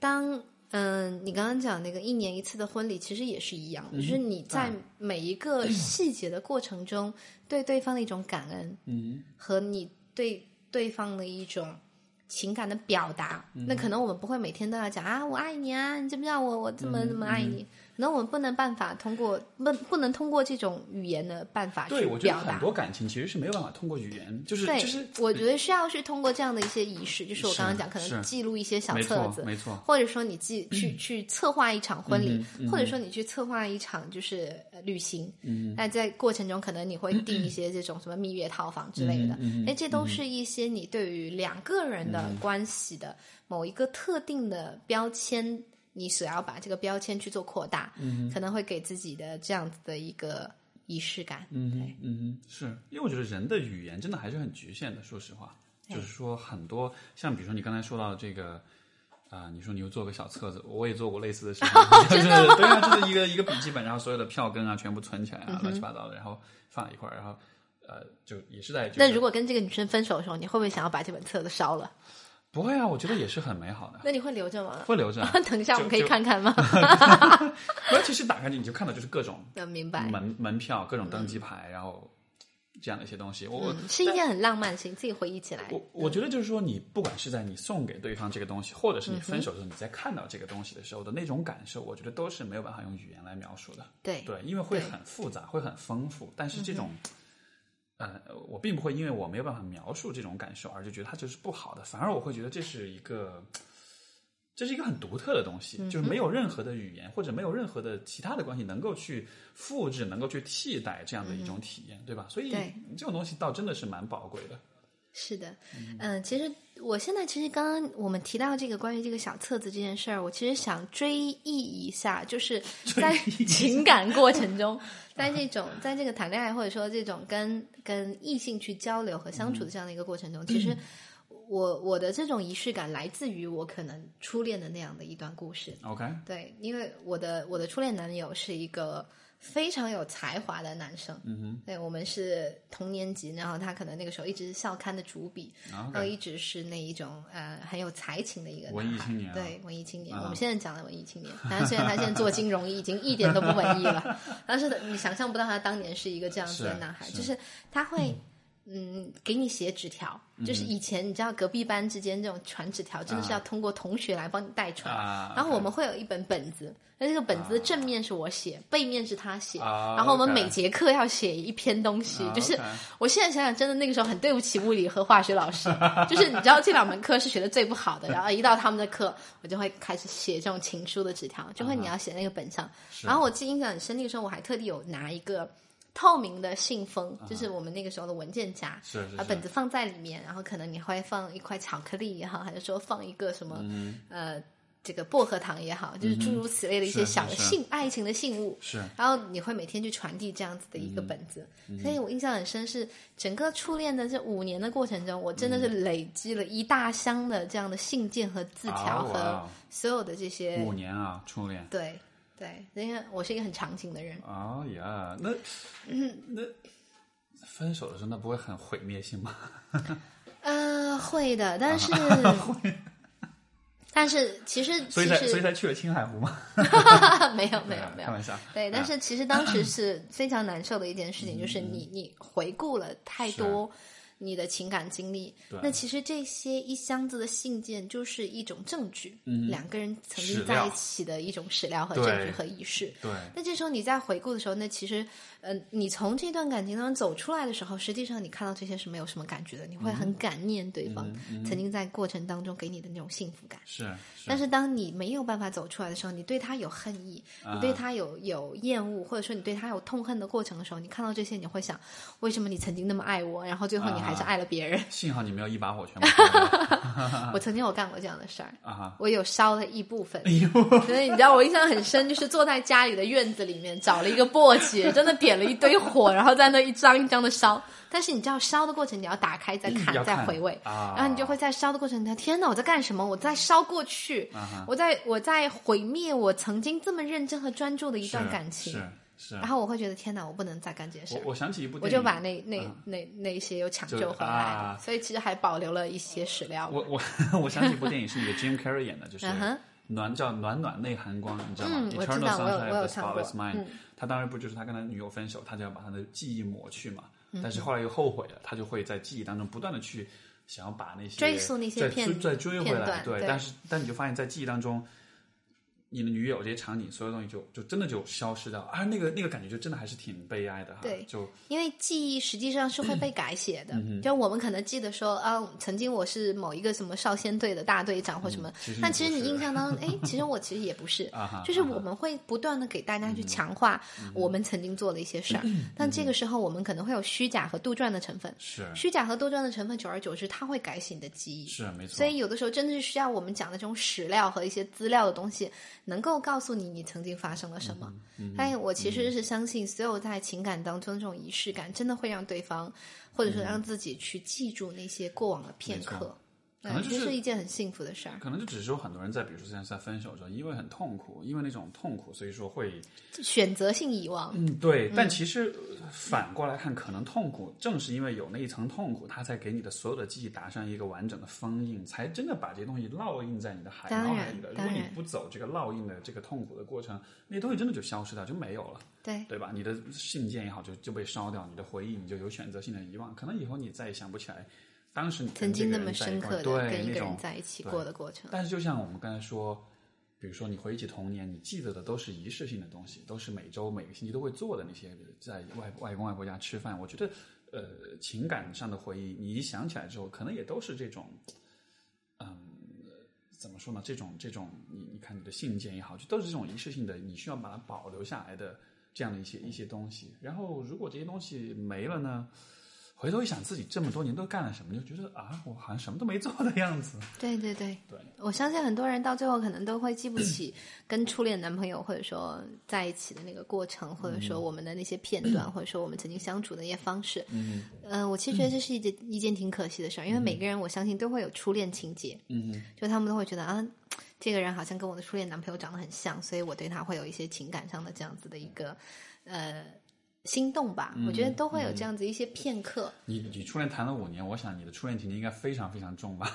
当嗯，你刚刚讲那个一年一次的婚礼，其实也是一样嗯，就是你在每一个细节的过程中，对对方的一种感恩，嗯。和你对对方的一种情感的表达。嗯那可能我们不会每天都要讲啊，我爱你啊，你知不知道我我这么嗯这么爱你？可能我们不能办法通过不不能通过这种语言的办法去对，我觉得表达。很。多感情其实是没有办法通过语言，就是对，就是我觉得需要去通过这样的一些仪式，就是我刚刚讲，可能记录一些小册子，错没错，或者说你记去 <clears throat> 去策划一场婚礼，或者说你去策划一场就是呃旅行，嗯，那在过程中可能你会订一些这种什么蜜月套房之类的，嗯哎、这都是一些你对于两个人的关系的某一个特定的标签，你所要把这个标签去做扩大，嗯，可能会给自己的这样子的一个仪式感，嗯哼嗯，是因为我觉得人的语言真的还是很局限的，说实话，就是说很多像比如说你刚才说到这个。啊、你说你又做个小册子，我也做过类似的事情，<laughs> 就是对啊，就是一个一个笔记本，然后所有的票根啊全部存起来啊，乱七八糟的，然后放一块儿，然后呃，就也是在、就是。那如果跟这个女生分手的时候，你会不会想要把这本册子烧了？不会啊，我觉得也是很美好的，<laughs> 那你会留着吗？会留着啊。<laughs> 等一下，我们可以看看吗？<laughs> 那其实打开你就看到就是各种嗯，明白。门门票、各种登机牌，然后这样的一些东西。我是一件很浪漫的事情，自己回忆起来。我我觉得就是说，你不管是在你送给对方这个东西，或者是你分手的时候，你在看到这个东西的时候的那种感受，我觉得都是没有办法用语言来描述的。对对，因为会很复杂，会很丰富。但是这种，呃，我并不会因为我没有办法描述这种感受，而就觉得它就是不好的，反而我会觉得这是一个。这是一个很独特的东西，嗯就是没有任何的语言或者没有任何的其他的关系能够去复制、能够去替代这样的一种体验，对吧？所以这种东西倒真的是蛮宝贵的。是的，嗯、其实我现在其实刚刚我们提到这个关于这个小册子这件事儿，我其实想追忆一下，就是 <laughs> 在情感过程中，在这种在这个谈恋爱或者说这种跟跟异性去交流和相处的这样的一个过程中，其实我我的这种仪式感来自于我可能初恋的那样的一段故事。OK，对，因为我的我的初恋男友是一个非常有才华的男生，嗯哼，对我们是同年级，然后他可能那个时候一直是校刊的主笔，然后一直是那一种呃很有才情的一个文艺青年啊对文艺青年。啊我们现在讲的文艺青年，但是虽然他现在做金融已经一点都不文艺了，<laughs> 但是你想象不到他当年是一个这样子的男孩，是就是他会。嗯，给你写纸条，就是以前你知道隔壁班之间这种传纸条，真的是要通过同学来帮你代传。啊然后我们会有一本本子，那这个本子的正面是我写，背面是他写。啊然后我们每节课要写一篇东西，啊就是我现在想想，真的那个时候很对不起物理和化学老师，就是你知道这两门课是学的最不好的，然后一到他们的课，我就会开始写这种情书的纸条，就会你要写那个本上。然后我记得印象很深，那个时候我还特地有拿一个透明的信封，就是我们那个时候的文件夹，是把本子放在里面，然后可能你会放一块巧克力也好，还是说放一个什么、呃这个薄荷糖也好，就是诸如此类的一些小的是。信爱情的信物。是。然后你会每天去传递这样子的一个本子，嗯所以我印象很深，是整个初恋的这五年的过程中，我真的是累积了一大箱的这样的信件和字条和所有的这些，五年啊，初恋。对对，因为我是一个很长情的人，哦呀，那那分手的时候，那不会很毁灭性吗？<laughs> 呃，会的，但是。<laughs> 但是其实所以才所以才去了青海湖吗？<laughs> 没有没有没有开玩笑。对，但啊是其实当时是非常难受的一件事情，就是你你回顾了太多你的情感经历，那其实这些一箱子的信件就是一种证据，嗯。两个人曾经在一起的一种史料和证据和仪式。对，那这时候你在回顾的时候，那其实，呃，你从这段感情当中走出来的时候，实际上你看到这些是没有什么感觉的，你会很感念对方曾经在过程当中给你的那种幸福感。是是。但是当你没有办法走出来的时候，你对他有恨意，啊你对他有有厌恶，或者说你对他有痛恨的过程的时候，你看到这些，你会想，为什么你曾经那么爱我，然后最后你还是爱了别人？<laughs> 幸好你没有一把火全 <laughs> 我曾经有干过这样的事儿，啊哈！我有烧了一部分。哎呦，<laughs> 所以你知道我印象很深，就是坐在家里的院子里面找了一个簸箕，真的点了一堆火，然后在那一张一张的烧。但是你知道烧的过程，你要打开再看看再回味，啊然后你就会在烧的过程，你天哪，我在干什么？我在烧过去，啊我在我在毁灭我曾经这么认真和专注的一段感情。是是。然后我会觉得天哪，我不能再干这些事。我我想起一部电影，我就把那那那那些又抢救回来，啊所以其实还保留了一些史料。我我我想起一部电影是那个 Jim Carrey 演的，就是暖叫暖暖内含光，你知道吗、嗯 e 我 t e r 知 n a 道 l 我有 sunshine 我有 of the 看过 spotless mind、嗯他当然不就是他跟他女友分手，他就要把他的记忆抹去嘛。嗯但是后来又后悔了，他就会在记忆当中不断的去想要把那些追溯那些再片再追回来。对但是但你就发现在记忆当中。你的女友这些场景，所有东西就就真的就消失掉啊！那个那个感觉就真的还是挺悲哀的哈。对就因为记忆实际上是会被改写的，嗯就我们可能记得说啊，曾经我是某一个什么少先队的大队长或什么，嗯其但其实你印象当中，<laughs> 哎，其实我其实也不是，啊哈，就是我们会不断的给大家去强化我们曾经做的一些事儿，嗯但这个时候我们可能会有虚假和杜撰的成分，是虚假和杜撰的成分，久而久之它会改写你的记忆。是没错，所以有的时候真的是需要我们讲的这种史料和一些资料的东西，能够告诉你你曾经发生了什么。嗯但我其实是相信，所有在情感当中这种仪式感，真的会让对方，或者说让自己去记住那些过往的片刻可能，就是是一件很幸福的事儿。可能就只是说很多人在，比如说现在在分手之后，因为很痛苦，因为那种痛苦，所以说会选择性遗忘，嗯，对，但其实呃反过来看，可能痛苦正是因为有那一层痛苦，它才给你的所有的记忆打上一个完整的封印，才真的把这些东西烙印在你的海当然脑海里的。如果你不走这个烙印的这个痛苦的过程，那些东西真的就消失掉，就没有了，对对吧？你的信件也好，就就被烧掉，你的回忆你就有选择性的遗忘，可能以后你再也想不起来当时你曾经那么深刻的跟一个人在一起过的过程。但是就像我们刚才说，比如说你回忆起童年，你记得的都是仪式性的东西，都是每周每个星期都会做的那些，在外外公外婆家吃饭。我觉得，呃，情感上的回忆，你一想起来之后，可能也都是这种，嗯，怎么说呢？这种这种，你你看你的信件也好，就都是这种仪式性的，你需要把它保留下来的这样的一些一些东西。然后，如果这些东西没了呢？回头一想，自己这么多年都干了什么，就觉得啊，我好像什么都没做的样子。<laughs> 对对对，对，我相信很多人到最后可能都会记不起跟初恋男朋友或者说在一起的那个过程，或者说我们的那些片段，<clears throat> 或者说我们曾经相处的一些方式。嗯。嗯、我其实觉得这是一件一件挺可惜的事儿，因为每个人我相信都会有初恋情节，嗯。就他们都会觉得啊，这个人好像跟我的初恋男朋友长得很像，所以我对他会有一些情感上的这样子的一个呃心动吧。我觉得都会有这样子一些片刻，你你初恋谈了五年，我想你的初恋情节应该非常非常重吧？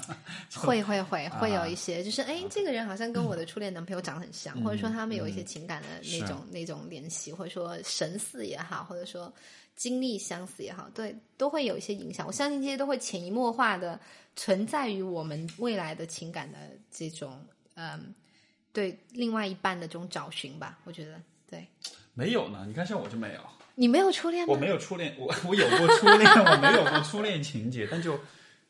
<laughs> 会会会啊会有一些，就是哎，这个人好像跟我的初恋男朋友长得很像，或者说他们有一些情感的那种那种联系，或者说神似也好，或者说经历相似也好，对，都会有一些影响。我相信这些都会潜移默化的存在于我们未来的情感的这种嗯，对另外一半的这种找寻吧。我觉得，对没有呢，你看像我就没有，你没有初恋吗？我没有初恋，我 <laughs> 我有过初恋，<laughs> 我没有过初恋情节，但就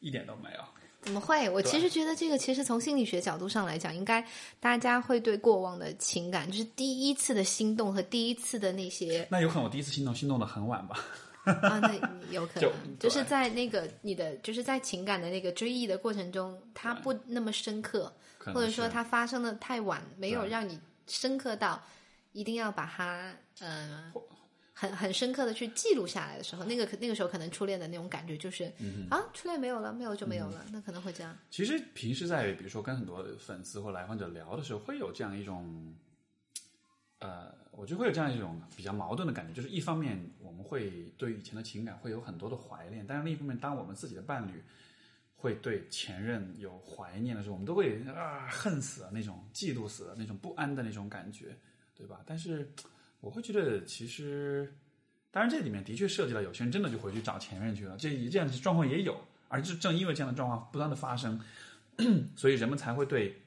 一点都没有。怎么会？我其实觉得这个，其实从心理学角度上来讲，应该大家会对过往的情感，就是第一次的心动和第一次的那些 <laughs> 那有可能我第一次心动心动的很晚吧？啊，那有可能就是在那个你的，就是在情感的那个追忆的过程中，它不那么深刻，或者说它发生的太晚，没有让你深刻到一定要把它嗯、呃很很深刻的去记录下来的时候，那个那个时候可能初恋的那种感觉就是、嗯啊，初恋没有了，没有就没有了，那可能会这样。其实平时在比如说跟很多粉丝或来访者聊的时候，会有这样一种，呃，我就会有这样一种比较矛盾的感觉，就是一方面我们会对以前的情感会有很多的怀念，但是另一方面，当我们自己的伴侣会对前任有怀念的时候，我们都会啊恨死了那种、嫉妒死了那种不安的那种感觉，对吧？但是我会觉得其实。当然，这里面的确涉及到有些人真的就回去找前任去了，这这样的状况也有，而就正因为这样的状况不断的发生，<clears throat> 所以人们才会对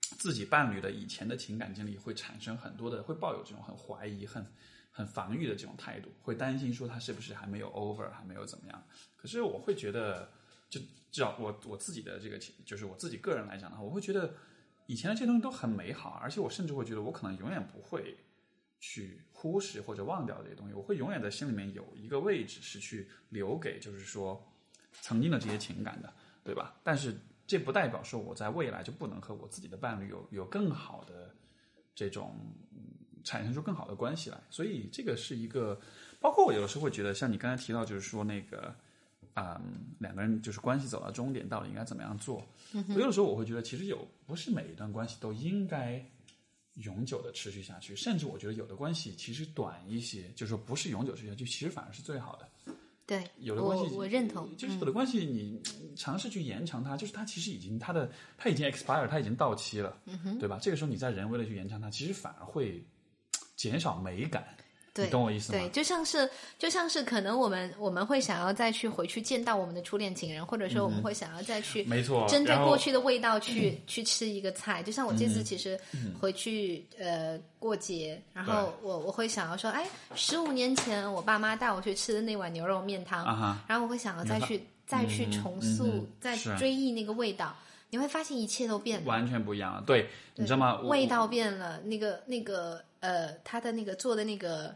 自己伴侣的以前的情感经历会产生很多的，会抱有这种很怀疑、很很防御的这种态度，会担心说他是不是还没有 over，还没有怎么样。可是我会觉得，就至少我我自己的这个情，就是我自己个人来讲的话，我会觉得以前的这些东西都很美好，而且我甚至会觉得我可能永远不会。去忽视或者忘掉这些东西，我会永远在心里面有一个位置是去留给，就是说曾经的这些情感的，对吧？但是这不代表说我在未来就不能和我自己的伴侣有有更好的这种、产生出更好的关系来。所以这个是一个，包括我有的时候会觉得，像你刚才提到，就是说那个，嗯，两个人就是关系走到终点，到底应该怎么样做？我有的时候我会觉得，其实有不是每一段关系都应该。永久的持续下去，甚至我觉得有的关系其实短一些，就是说不是永久持续下去，其实反而是最好的。对，有的关系我我认同，就是有的关系你尝试去延长它，就是它其实已经它的它已经 expire，它已经到期了，嗯对吧？这个时候你再人为的去延长它，其实反而会减少美感。对你懂我意思吗？对，就像是就像是可能我们我们会想要再去回去见到我们的初恋情人，或者说我们会想要再去没错，针对过去的味道去、去吃一个菜，就像我这次其实回去、呃过节，然后我我会想要说，哎，十五年前我爸妈带我去吃的那碗牛肉面汤，啊，然后我会想要再去再去重塑、嗯再追忆那个味道，你会发现一切都变了。完全不一样了。对，你知道吗？味道变了，那个那个呃，他的那个做的那个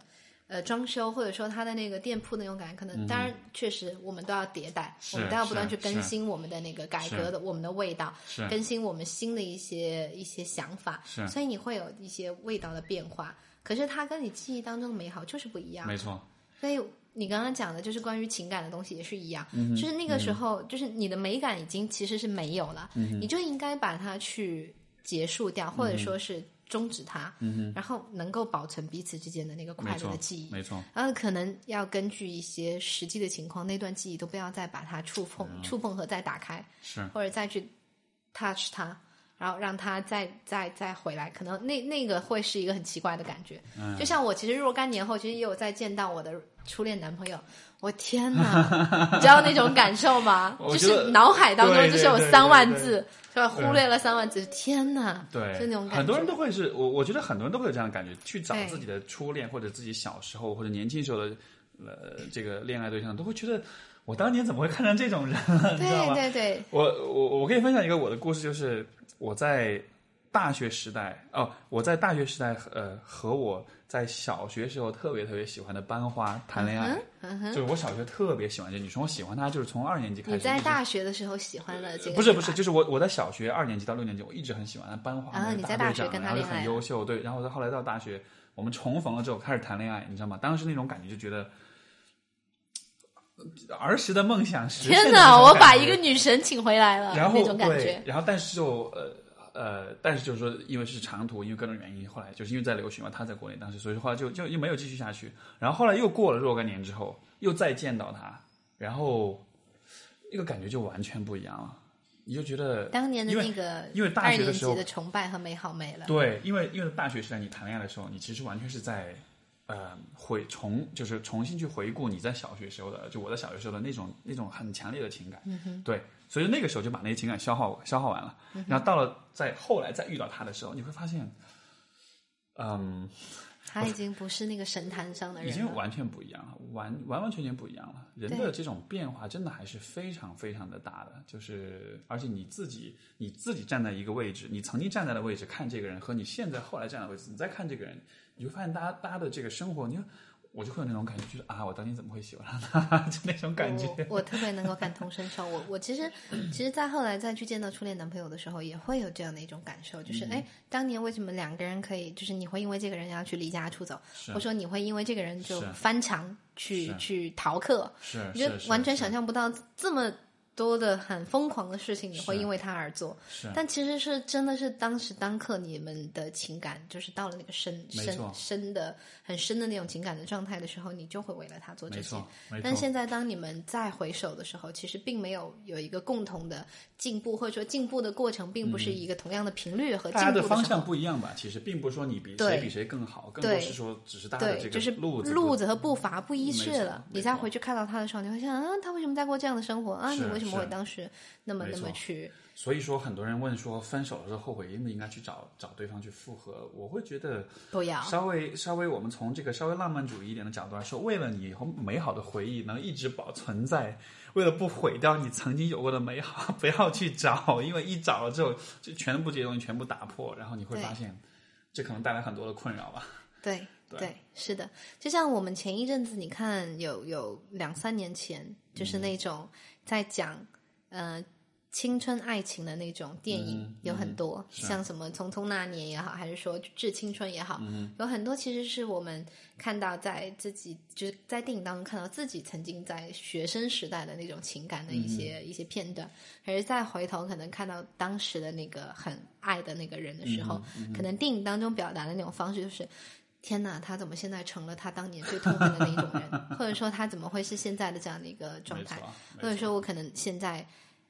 呃装修，或者说他的那个店铺那种感觉，可能、当然确实我们都要迭代，我们都要不断去更新我们的那个改革的我们的味道，是更新我们新的一些一些想法，是所以你会有一些味道的变化。可是它跟你记忆当中的美好就是不一样，没错，所以你刚刚讲的就是关于情感的东西也是一样，嗯就是那个时候，就是你的美感已经其实是没有了，嗯你就应该把它去结束掉，或者说是终止它，然后能够保存彼此之间的那个快乐的记忆。没错，然后可能要根据一些实际的情况，那段记忆都不要再把它触碰、触碰和再打开，是或者再去 touch 它，然后让他再再再回来，可能那那个会是一个很奇怪的感觉。嗯就像我其实若干年后，其实也有再见到我的初恋男朋友，我天哪，<laughs> 你知道那种感受吗？就是脑海当中就是有三万字，是吧？忽略了三万字，天哪！对，就那种感觉。很多人都会是我，我觉得很多人都会有这样的感觉，去找自己的初恋或者自己小时候或者年轻时候的呃这个恋爱对象，都会觉得我当年怎么会看上这种人对吗？对对，我我我可以分享一个我的故事，就是我在大学时代哦，我在大学时代呃和我在小学时候特别特别喜欢的班花谈恋爱，就是我小学特别喜欢这女生，我喜欢她就是从二年级开始。你在大学的时候喜欢了这个？不是不是，就是我我在小学二年级到六年级，我一直很喜欢她班花。啊那个你在大学跟她恋爱很优秀，对，然后后来到大学，我们重逢了之后开始谈恋爱，你知道吗？当时那种感觉就觉得。呃儿时的梦想实现天哪！我把一个女神请回来了，然后那种感觉。然后但是就呃呃，但是就是说，因为是长途，因为各种原因，后来就是因为在留学嘛，他在国内当时，所以说后来就就又没有继续下去。然后后来又过了若干年之后，又再见到他，然后那个感觉就完全不一样了，你就觉得当年的那个因为大二学的时候的崇拜和美好没了。对，因为因为大学时代你谈恋爱的时候，你其实完全是在呃回重就是重新去回顾你在小学时候的，就我在小学时候的那种那种很强烈的情感，嗯对，所以那个时候就把那些情感消耗消耗完了，嗯然后到了在后来再遇到他的时候，你会发现，嗯，他已经不是那个神坛上的已人了。经完全不一样了，完完完全全不一样了。人的这种变化真的还是非常非常的大的，就是而且你自己你自己站在一个位置，你曾经站在的位置看这个人，和你现在后来站的位置，你再看这个人，你会发现大家大家的这个生活，你看我就会有那种感觉，就是啊，我当年怎么会喜欢上他，<laughs> 就那种感觉。我我特别能够感同身受。我我其实 <laughs> 其实，在后来再去见到初恋男朋友的时候，也会有这样的一种感受，就是嗯。哎，当年为什么两个人可以，就是你会因为这个人要去离家出走，是。或者说你会因为这个人就翻墙去去逃课，是你就完全想象不到这么多的很疯狂的事情，你会因为他而做。是但其实是真的是当时当刻你们的情感，就是到了那个深深深的很深的那种情感的状态的时候，你就会为了他做这些但现在当你们再回首的时候，其实并没有有一个共同的进步，或者说进步的过程，并不是一个同样的频率和进大家步。的方向不一样吧？其实并不是说你比谁比谁更好，更多对是说只是大家这个就是路子路子和步伐不一致了。你再回去看到他的时候，你会想啊，他为什么在过这样的生活啊？你是为什么会是当时那么那么去？所以说，很多人问说，分手了之后后悔应不应该去找找对方去复合？我会觉得，不要稍微稍微，我们从这个稍微浪漫主义一点的角度来说，为了你以后美好的回忆能一直保存在，为了不毁掉你曾经有过的美好，不要去找，因为一找了之后，就全部这些东西全部打破，然后你会发现，这可能带来很多的困扰吧。对 <laughs> 对是的，就像我们前一阵子，你看有有两三年前，嗯就是那种在讲呃青春爱情的那种电影、嗯有很多，是像什么《匆匆那年》也好，还是说《致青春》也好，嗯有很多其实是我们看到在自己就是在电影当中看到自己曾经在学生时代的那种情感的一些、嗯一些片段，可是再回头可能看到当时的那个很爱的那个人的时候，嗯可能电影当中表达的那种方式就是。天哪，他怎么现在成了他当年最痛恨的那一种人？<laughs> 或者说他怎么会是现在的这样的一个状态？或者说我可能现在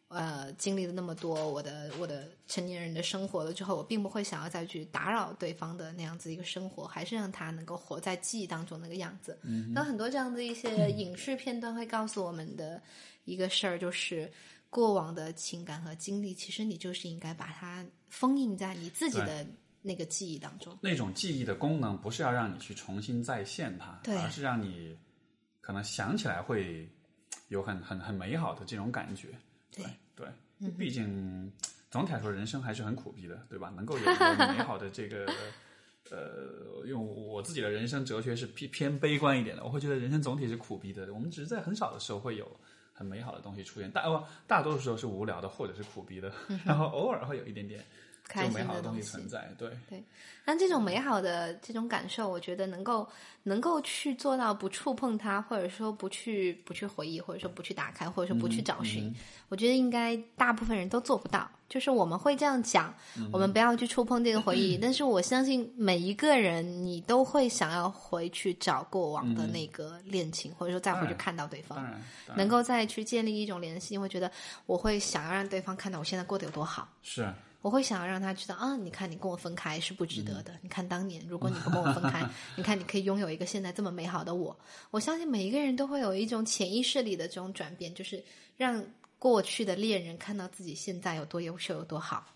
呃经历了那么多我的我的成年人的生活了之后，我并不会想要再去打扰对方的那样子一个生活，还是让他能够活在记忆当中那个样子。那很多这样的一些影视片段会告诉我们的一个事儿，就是过往的情感和经历，其实你就是应该把它封印在你自己的。那个记忆当中，那种记忆的功能不是要让你去重新再现它，而是让你可能想起来会有很很很美好的这种感觉。对对，毕竟总体来说，人生还是很苦逼的，对吧？能够有一个美好的这个，<laughs> 呃，用我自己的人生哲学是偏偏悲观一点的，我会觉得人生总体是苦逼的。我们只是在很少的时候会有很美好的东西出现，大大多数时候是无聊的或者是苦逼的，然后偶尔会有一点点。开心的东西存在，对对。但这种美好的这种感受，我觉得能够能够去做到不触碰它，或者说不去不去回忆，或者说不去打开，或者说不去找寻，我觉得应该大部分人都做不到。就是我们会这样讲，我们不要去触碰这个回忆，但是我相信每一个人，你都会想要回去找过往的那个恋情，或者说再回去看到对方，能够再去建立一种联系，会觉得我会想要让对方看到我现在过得有多好。是。我会想要让他知道啊，你看你跟我分开是不值得的。你看当年如果你不跟我分开，<laughs> 你看你可以拥有一个现在这么美好的我。我相信每一个人都会有一种潜意识里的这种转变，就是让过去的恋人看到自己现在有多优秀有多好。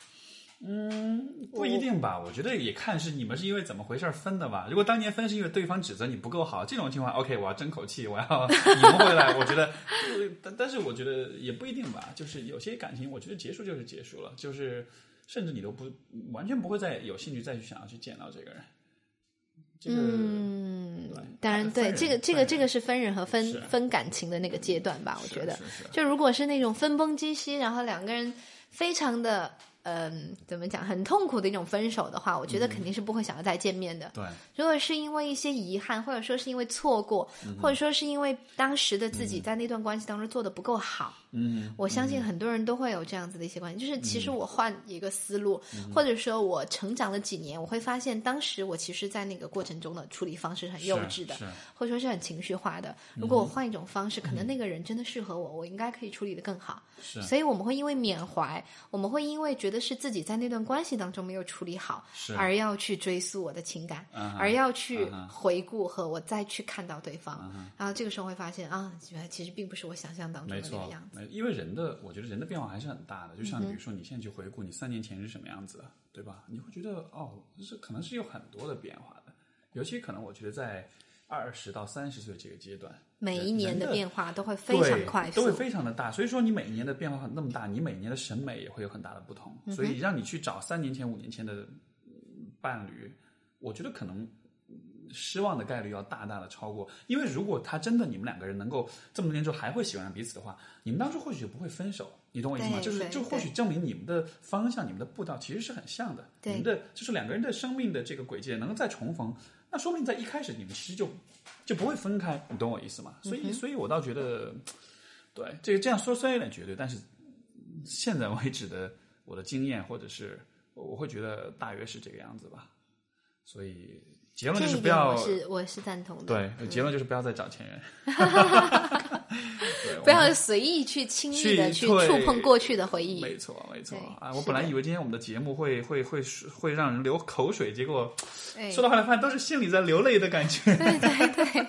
嗯，不一定吧？我觉得也看是你们是因为怎么回事分的吧。如果当年分是因为对方指责你不够好，这种情况，OK，我要争口气，我要 <laughs> 赢回来。我觉得，但但是我觉得也不一定吧。就是有些感情，我觉得结束就是结束了，就是。甚至你都不完全不会再有兴趣再去想要去见到这个人，这个嗯，当然对这个这个这个是分人和分分感情的那个阶段吧，我觉得，就如果是那种分崩离析，然后两个人非常的。嗯，怎么讲？很痛苦的一种分手的话，我觉得肯定是不会想要再见面的。对，如果是因为一些遗憾，或者说是因为错过，或者说是因为当时的自己在那段关系当中做的不够好，嗯，我相信很多人都会有这样子的一些关系。就是其实我换一个思路，或者说我成长了几年，我会发现当时我其实，在那个过程中的处理方式很幼稚的，或者说是很情绪化的。如果我换一种方式，可能那个人真的适合我，我应该可以处理的更好。是，所以我们会因为缅怀，我们会因为觉得是自己在那段关系当中没有处理好，而要去追溯我的情感，而要去回顾和我再去看到对方，然后这个时候会发现啊，原来其实并不是我想象当中的那个样子。因为人的，我觉得人的变化还是很大的。就像比如说，你现在去回顾你三年前是什么样子，对吧？你会觉得哦，是可能是有很多的变化的。尤其可能我觉得在二十到三十岁这个阶段。每一年的变化都会非常快速，都会非常的大。所以说，你每一年的变化那么大，你每年的审美也会有很大的不同。所以，让你去找三年前、五年前的伴侣，我觉得可能失望的概率要大大的超过。因为如果他真的你们两个人能够这么多年之后还会喜欢上彼此的话，你们当初或许就不会分手。你懂我意思吗？就是就或许证明你们的方向、你们的步道其实是很像的。你们的就是两个人的生命的这个轨迹能够再重逢，那说明在一开始你们其实就。就不会分开，你懂我意思吗？所以，所以我倒觉得，对这个这样说虽然有点绝对，但是现在为止的我的经验，或者是我会觉得大约是这个样子吧。所以结论就是不要，是我是赞同的。对，结论就是不要再找前任。<laughs> 不要随意去轻易的去触碰过去的回忆。没错，没错啊！我本来以为今天我们的节目会会会会让人流口水，结果说到后来发现都是心里在流泪的感觉。对对对，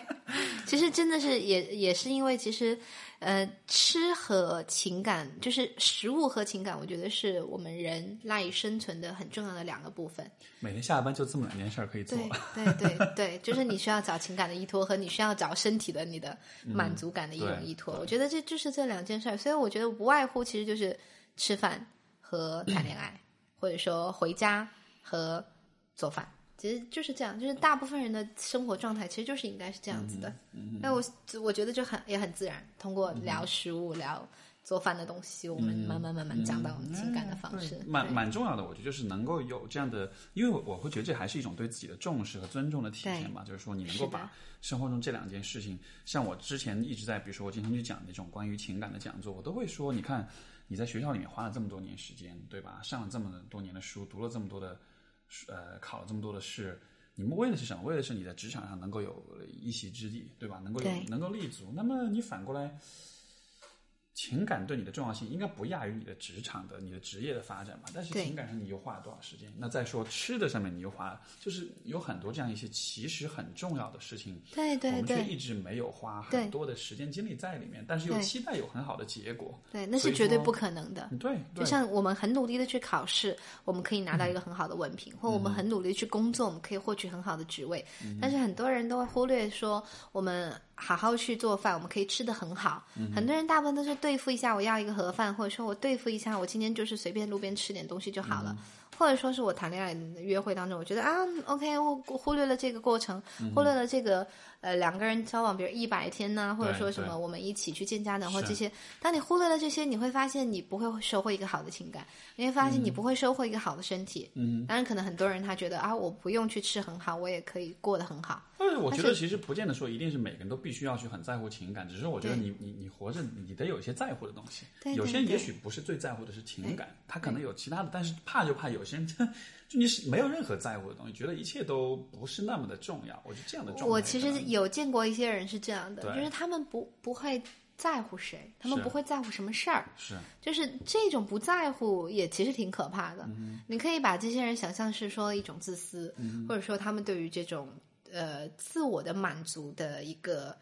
其实真的是也也是因为其实。呃，吃和情感就是食物和情感，我觉得是我们人赖以生存的很重要的两个部分。每天下班就这么两件事儿可以做。<laughs> 对对对对，就是你需要找情感的依托，和你需要找身体的你的满足感的一种依托。我觉得这就是这两件事儿，所以我觉得不外乎其实就是吃饭和谈恋爱，或者说回家和做饭。其实就是这样，就是大部分人的生活状态其实就是应该是这样子的。那我我觉得就很也很自然，通过聊食物、聊做饭的东西，我们慢慢慢慢讲到我们情感的方式。蛮蛮重要的，我觉得就是能够有这样的，因为我会觉得这还是一种对自己的重视和尊重的体现吧。就是说，你能够把生活中这两件事情，像我之前一直在，比如说我经常去讲那种关于情感的讲座，我都会说，你看你在学校里面花了这么多年时间，对吧？上了这么多年的书，读了这么多的。呃，考了这么多的试，你你们为的是什么？为的是你在职场上能够有一席之地，对吧？能够有能够立足。那么你反过来，情感对你的重要性应该不亚于你的职场的、你的职业的发展吧？但是情感上你又花了多少时间？那再说吃的上面，你又花了，就是有很多这样一些其实很重要的事情，对对我们却对一直没有花很多的时间精力在里面，但是又期待有很好的结果。对，那是绝对不可能的。对，对就像我们很努力的去考试，我们可以拿到一个很好的文凭，或我们很努力去工作，我们可以获取很好的职位。但是很多人都会忽略说，我们好好去做饭，我们可以吃的很好。很多人大部分都是对付一下，我要一个盒饭，或者说我对付一下，我今天就是随便路边吃点东西就好了。或者说是我谈恋爱约会当中，我觉得啊，OK，我忽略了这个过程，忽略了这个呃两个人交往，比如一百天呐、或者说什么我们一起去见家长或是这些。当你忽略了这些，你会发现你不会收获一个好的情感，你会发现你不会收获一个好的身体。嗯，当然可能很多人他觉得啊，我不用去吃很好，我也可以过得很好。但是我觉得其实不见得说一定是每个人都必须要去很在乎情感，只是我觉得你你你活着你得有一些在乎的东西。对对有些人也许不是最在乎的是情感，他可能有其他的，但是怕就怕有些人 <laughs> 就你是没有任何在乎的东西，觉得一切都不是那么的重要。我觉得这样的状态我其实有见过一些人是这样的，就是他们不不会在乎谁，他们不会在乎什么事儿，是就是这种不在乎也其实挺可怕的。你可以把这些人想象是说一种自私，或者说他们对于这种呃自我的满足的一个。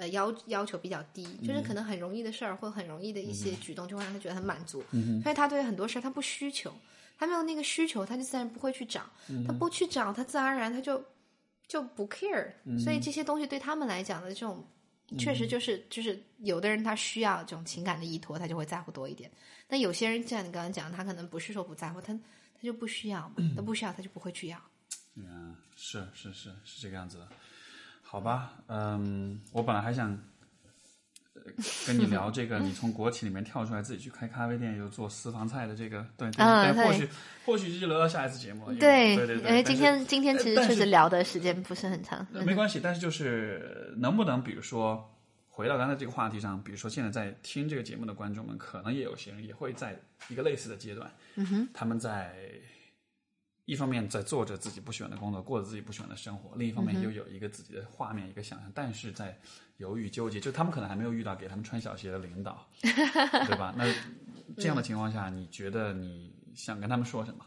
呃，要要求比较低，就是可能很容易的事儿或很容易的一些举动，就会让他觉得很满足。所以他对很多事儿他不需求，他没有那个需求，他就自然不会去找。他不去找，他自然而然他就就不 care。所以这些东西对他们来讲的这种，确实就是就是有的人他需要这种情感的依托，他就会在乎多一点。但有些人像你刚刚讲，他可能不是说不在乎，他他就不需要嘛，他不需要他就不会去要。嗯，是是是是这个样子的。好吧，嗯，我本来还想呃跟你聊 <laughs> 这个，你从国企里面跳出来，自己去开咖啡店，又做私房菜的这个，对，对啊对或许或许这就留到下一次节目了。对对对对，因为今天今天其实确实聊的时间不是很长。呃没关系，但是就是能不能，比如说回到刚才这个话题上，比如说现在在听这个节目的观众们，可能也有些人也会在一个类似的阶段，嗯哼，他们在一方面在做着自己不喜欢的工作，过着自己不喜欢的生活，另一方面又有一个自己的画面、一个想象，但是在犹豫纠结，就他们可能还没有遇到给他们穿小鞋的领导，<laughs> 对吧？那这样的情况下，你觉得你想跟他们说什么？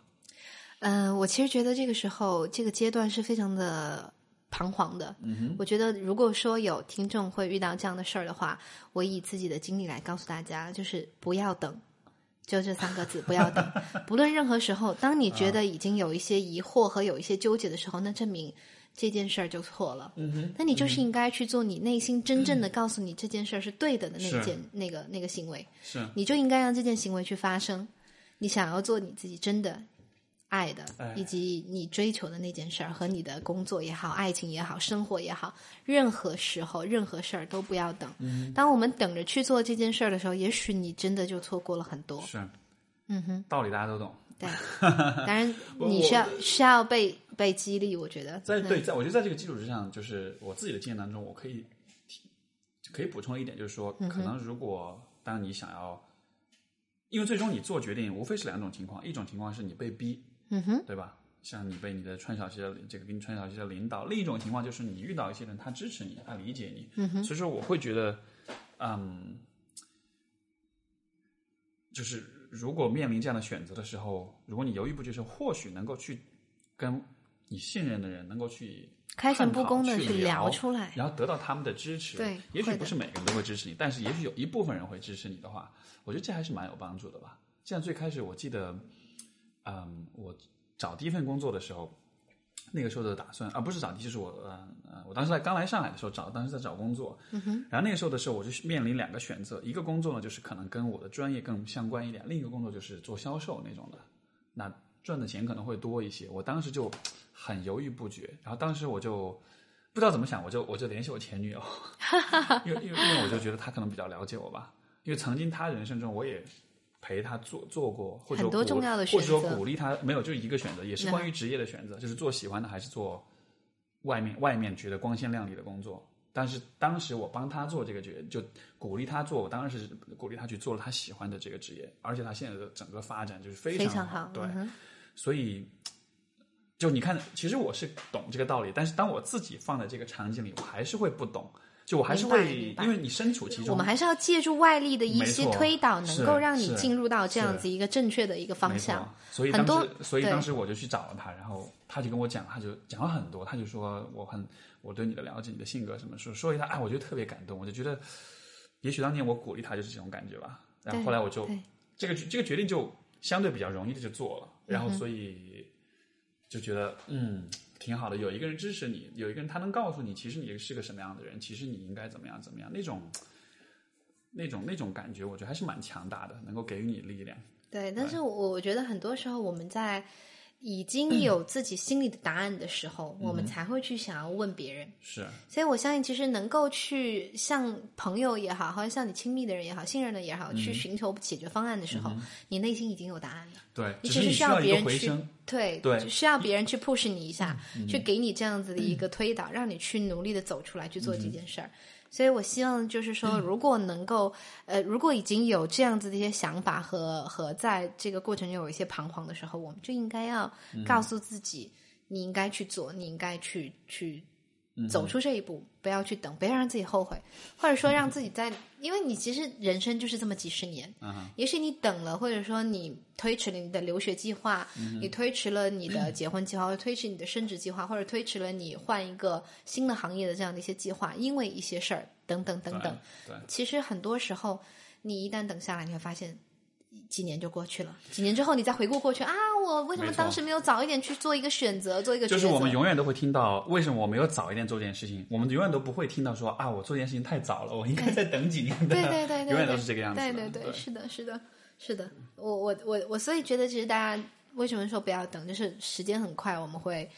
嗯、我其实觉得这个时候这个阶段是非常的彷徨的。嗯哼、我觉得如果说有听众会遇到这样的事儿的话，我以自己的经历来告诉大家，就是不要等。就这三个字，不要等。<laughs> 不论任何时候，当你觉得已经有一些疑惑和有一些纠结的时候，那证明这件事儿就错了。嗯哼，那你就是应该去做你内心真正的告诉你这件事儿是对的的那是件那个那个行为。是你就应该让这件行为去发生。你想要做你自己真的爱的，哎以及你追求的那件事儿，和你的工作也好、爱情也好、生活也好，任何时候、任何事儿都不要等。嗯当我们等着去做这件事儿的时候，也许你真的就错过了很多。是，嗯哼，道理大家都懂。对。<laughs> 当然，你需要需要被被激励，我觉得。嗯在对，在我觉得在这个基础之上，就是我自己的经验当中，我可以提可以补充一点，就是说，可能如果当你想要，因为最终你做决定无非是两种情况，一种情况是你被逼，嗯哼，对吧？像你被你的穿小鞋的这个给你穿小鞋的领导，另一种情况就是你遇到一些人，他支持你，他理解你。嗯哼，所以说我会觉得，嗯，就是如果面临这样的选择的时候，如果你犹豫不决的时，或许能够去跟你信任的人能够去开诚布公的去聊出来。然后得到他们的支持。对也许不是每个人都会支持你，但是也许有一部分人会支持你的话，我觉得这还是蛮有帮助的吧。像最开始我记得，嗯，我找第一份工作的时候，那个时候的打算啊，不是找就是我呃呃，我当时在刚来上海的时候找，当时在找工作，然后那个时候的时候，我就面临两个选择，一个工作呢就是可能跟我的专业更相关一点，另一个工作就是做销售那种的，那赚的钱可能会多一些。我当时就很犹豫不决，然后当时我就不知道怎么想，我就我就联系我前女友，<laughs> 因为因为因为我就觉得她可能比较了解我吧，因为曾经她人生中我也陪他做做过，或者鼓很多重要的或者说鼓励他，没有就一个选择，也是关于职业的选择，就是做喜欢的还是做外面外面觉得光鲜亮丽的工作。但是当时我帮他做这个决，就鼓励他做，我当然是鼓励他去做了他喜欢的这个职业，而且他现在的整个发展就是非非常常好，对，嗯所以就你看，其实我是懂这个道理，但是当我自己放在这个场景里，我还是会不懂。就我还是会，因为你身处其中，我们还是要借助外力的一些推导，能够让你进入到这样子一个正确的一个方向。所以当很多时，所以当时我就去找了他，然后他就跟我讲，他就讲了很多，他就说我很我对你的了解，你的性格什么，说说一下，哎，我就特别感动，我就觉得，也许当年我鼓励他就是这种感觉吧。然后后来我就这个这个决定就相对比较容易的就做了，然后所以就觉得嗯挺好的，有一个人支持你，有一个人他能告诉你，其实你是个什么样的人，其实你应该怎么样怎么样，那种那种那种感觉，我觉得还是蛮强大的，能够给予你力量。对，但是我我觉得很多时候我们在已经有自己心里的答案的时候，我们才会去想要问别人。是。所以我相信，其实能够去向朋友也好，或者向你亲密的人也好、信任的也好，嗯去寻求解决方案的时候，你内心已经有答案了。对，你只是需要别人去对需要别人去 push 你一下，去给你这样子的一个推导，让你去努力的走出来去做这件事儿。所以我希望就是说，如果能够，呃，如果已经有这样子的一些想法和和在这个过程中有一些彷徨的时候，我们就应该要告诉自己，你应该去做，你应该去去走出这一步，不要去等，不要让自己后悔，或者说让自己在，因为你其实人生就是这么几十年，也许你等了，或者说你推迟了你的留学计划，你推迟了你的结婚计划，或者推迟你的升职计划，或者推迟了你换一个新的行业的这样的一些计划，因为一些事儿等等等等。对，其实很多时候，你一旦等下来，你会发现。几年就过去了，几年之后你再回顾过去啊，我为什么当时没有早一点去做一个选择，做一个？就是我们永远都会听到，为什么我没有早一点做这件事情？我们永远都不会听到说啊，我做这件事情太早了，我应该再等几年的。对对对对，<laughs> 永远都是这个样子的。对对对，是的，是的，是的。我我我我，所以觉得其实大家为什么说不要等，就是时间很快，我们会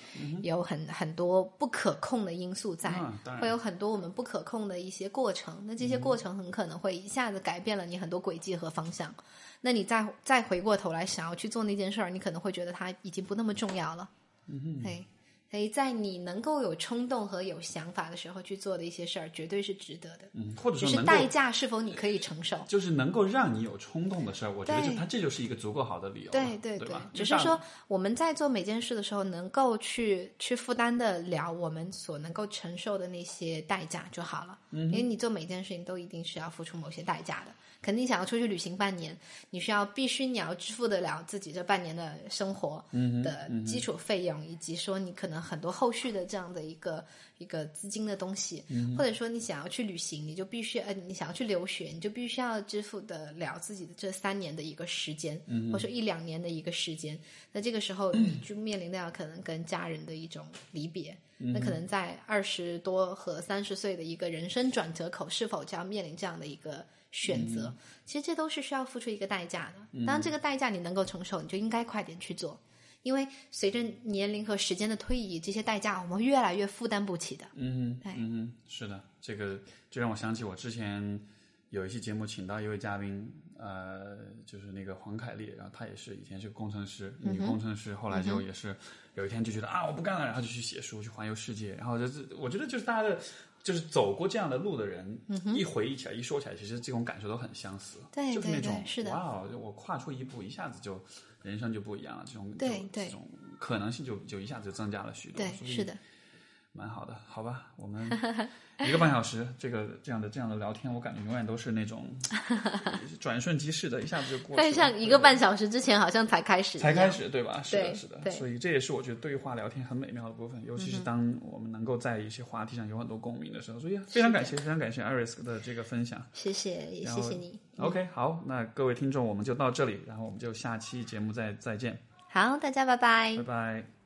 有很很多不可控的因素在，嗯会有很多我们不可控的一些过程。那这些过程很可能会一下子改变了你很多轨迹和方向。那你再再回过头来想要去做那件事儿，你可能会觉得它已经不那么重要了。嗯对。所以在你能够有冲动和有想法的时候去做的一些事儿，绝对是值得的。嗯，或者只是代价是否你可以承受？<laughs> 就是能够让你有冲动的事儿，我觉得对就它这就是一个足够好的理由了。对对对？只是说我们在做每件事的时候，能够去去负担的了我们所能够承受的那些代价就好了。嗯，因为你做每件事情都一定是要付出某些代价的。肯定想要出去旅行半年，你需要必须你要支付得了自己这半年的生活的基础费用，以及说你可能很多后续的这样的一个一个资金的东西，或者说你想要去旅行，你就必须呃你想要去留学，你就必须要支付得了自己的这三年的一个时间，或者说一两年的一个时间。那这个时候你 <clears throat> 就面临到可能跟家人的一种离别。那可能在二十多和三十岁的一个人生转折口，是否就要面临这样的一个选择？其实这都是需要付出一个代价的。当然，这个代价你能够承受，你就应该快点去做，因为随着年龄和时间的推移，这些代价我们越来越负担不起的。嗯对哼，嗯，是的，这个就让我想起我之前有一期节目请到一位嘉宾，呃，就是那个黄凯丽，然后她也是以前是个工程师，女工程师，后来就也是有一天就觉得啊我不干了，然后就去写书去环游世界，然后就是我觉得就是大家的。就是走过这样的路的人，一回忆起来，一说起来，其实这种感受都很相似。对就是那种哇哦，我跨出一步，一下子就人生就不一样了，这种对对这种可能性就就一下子就增加了许多。是的，蛮好的，好吧，我们一个半小时，这个这样的这样的聊天，我感觉永远都是那种 <laughs> 转瞬即逝的，一下子就过去了。但是像一个半小时之前好像才开始，才开。始，对吧？是的，是的，所以这也是我觉得对话聊天很美妙的部分，尤其是当我们能够在一些话题上有很多共鸣的时候。所以非常感谢，非常感谢 Iris 的这个分享。谢谢，也谢谢你。OK，好，那各位听众，我们就到这里，然后我们就下期节目再再见，好，大家拜拜拜。拜。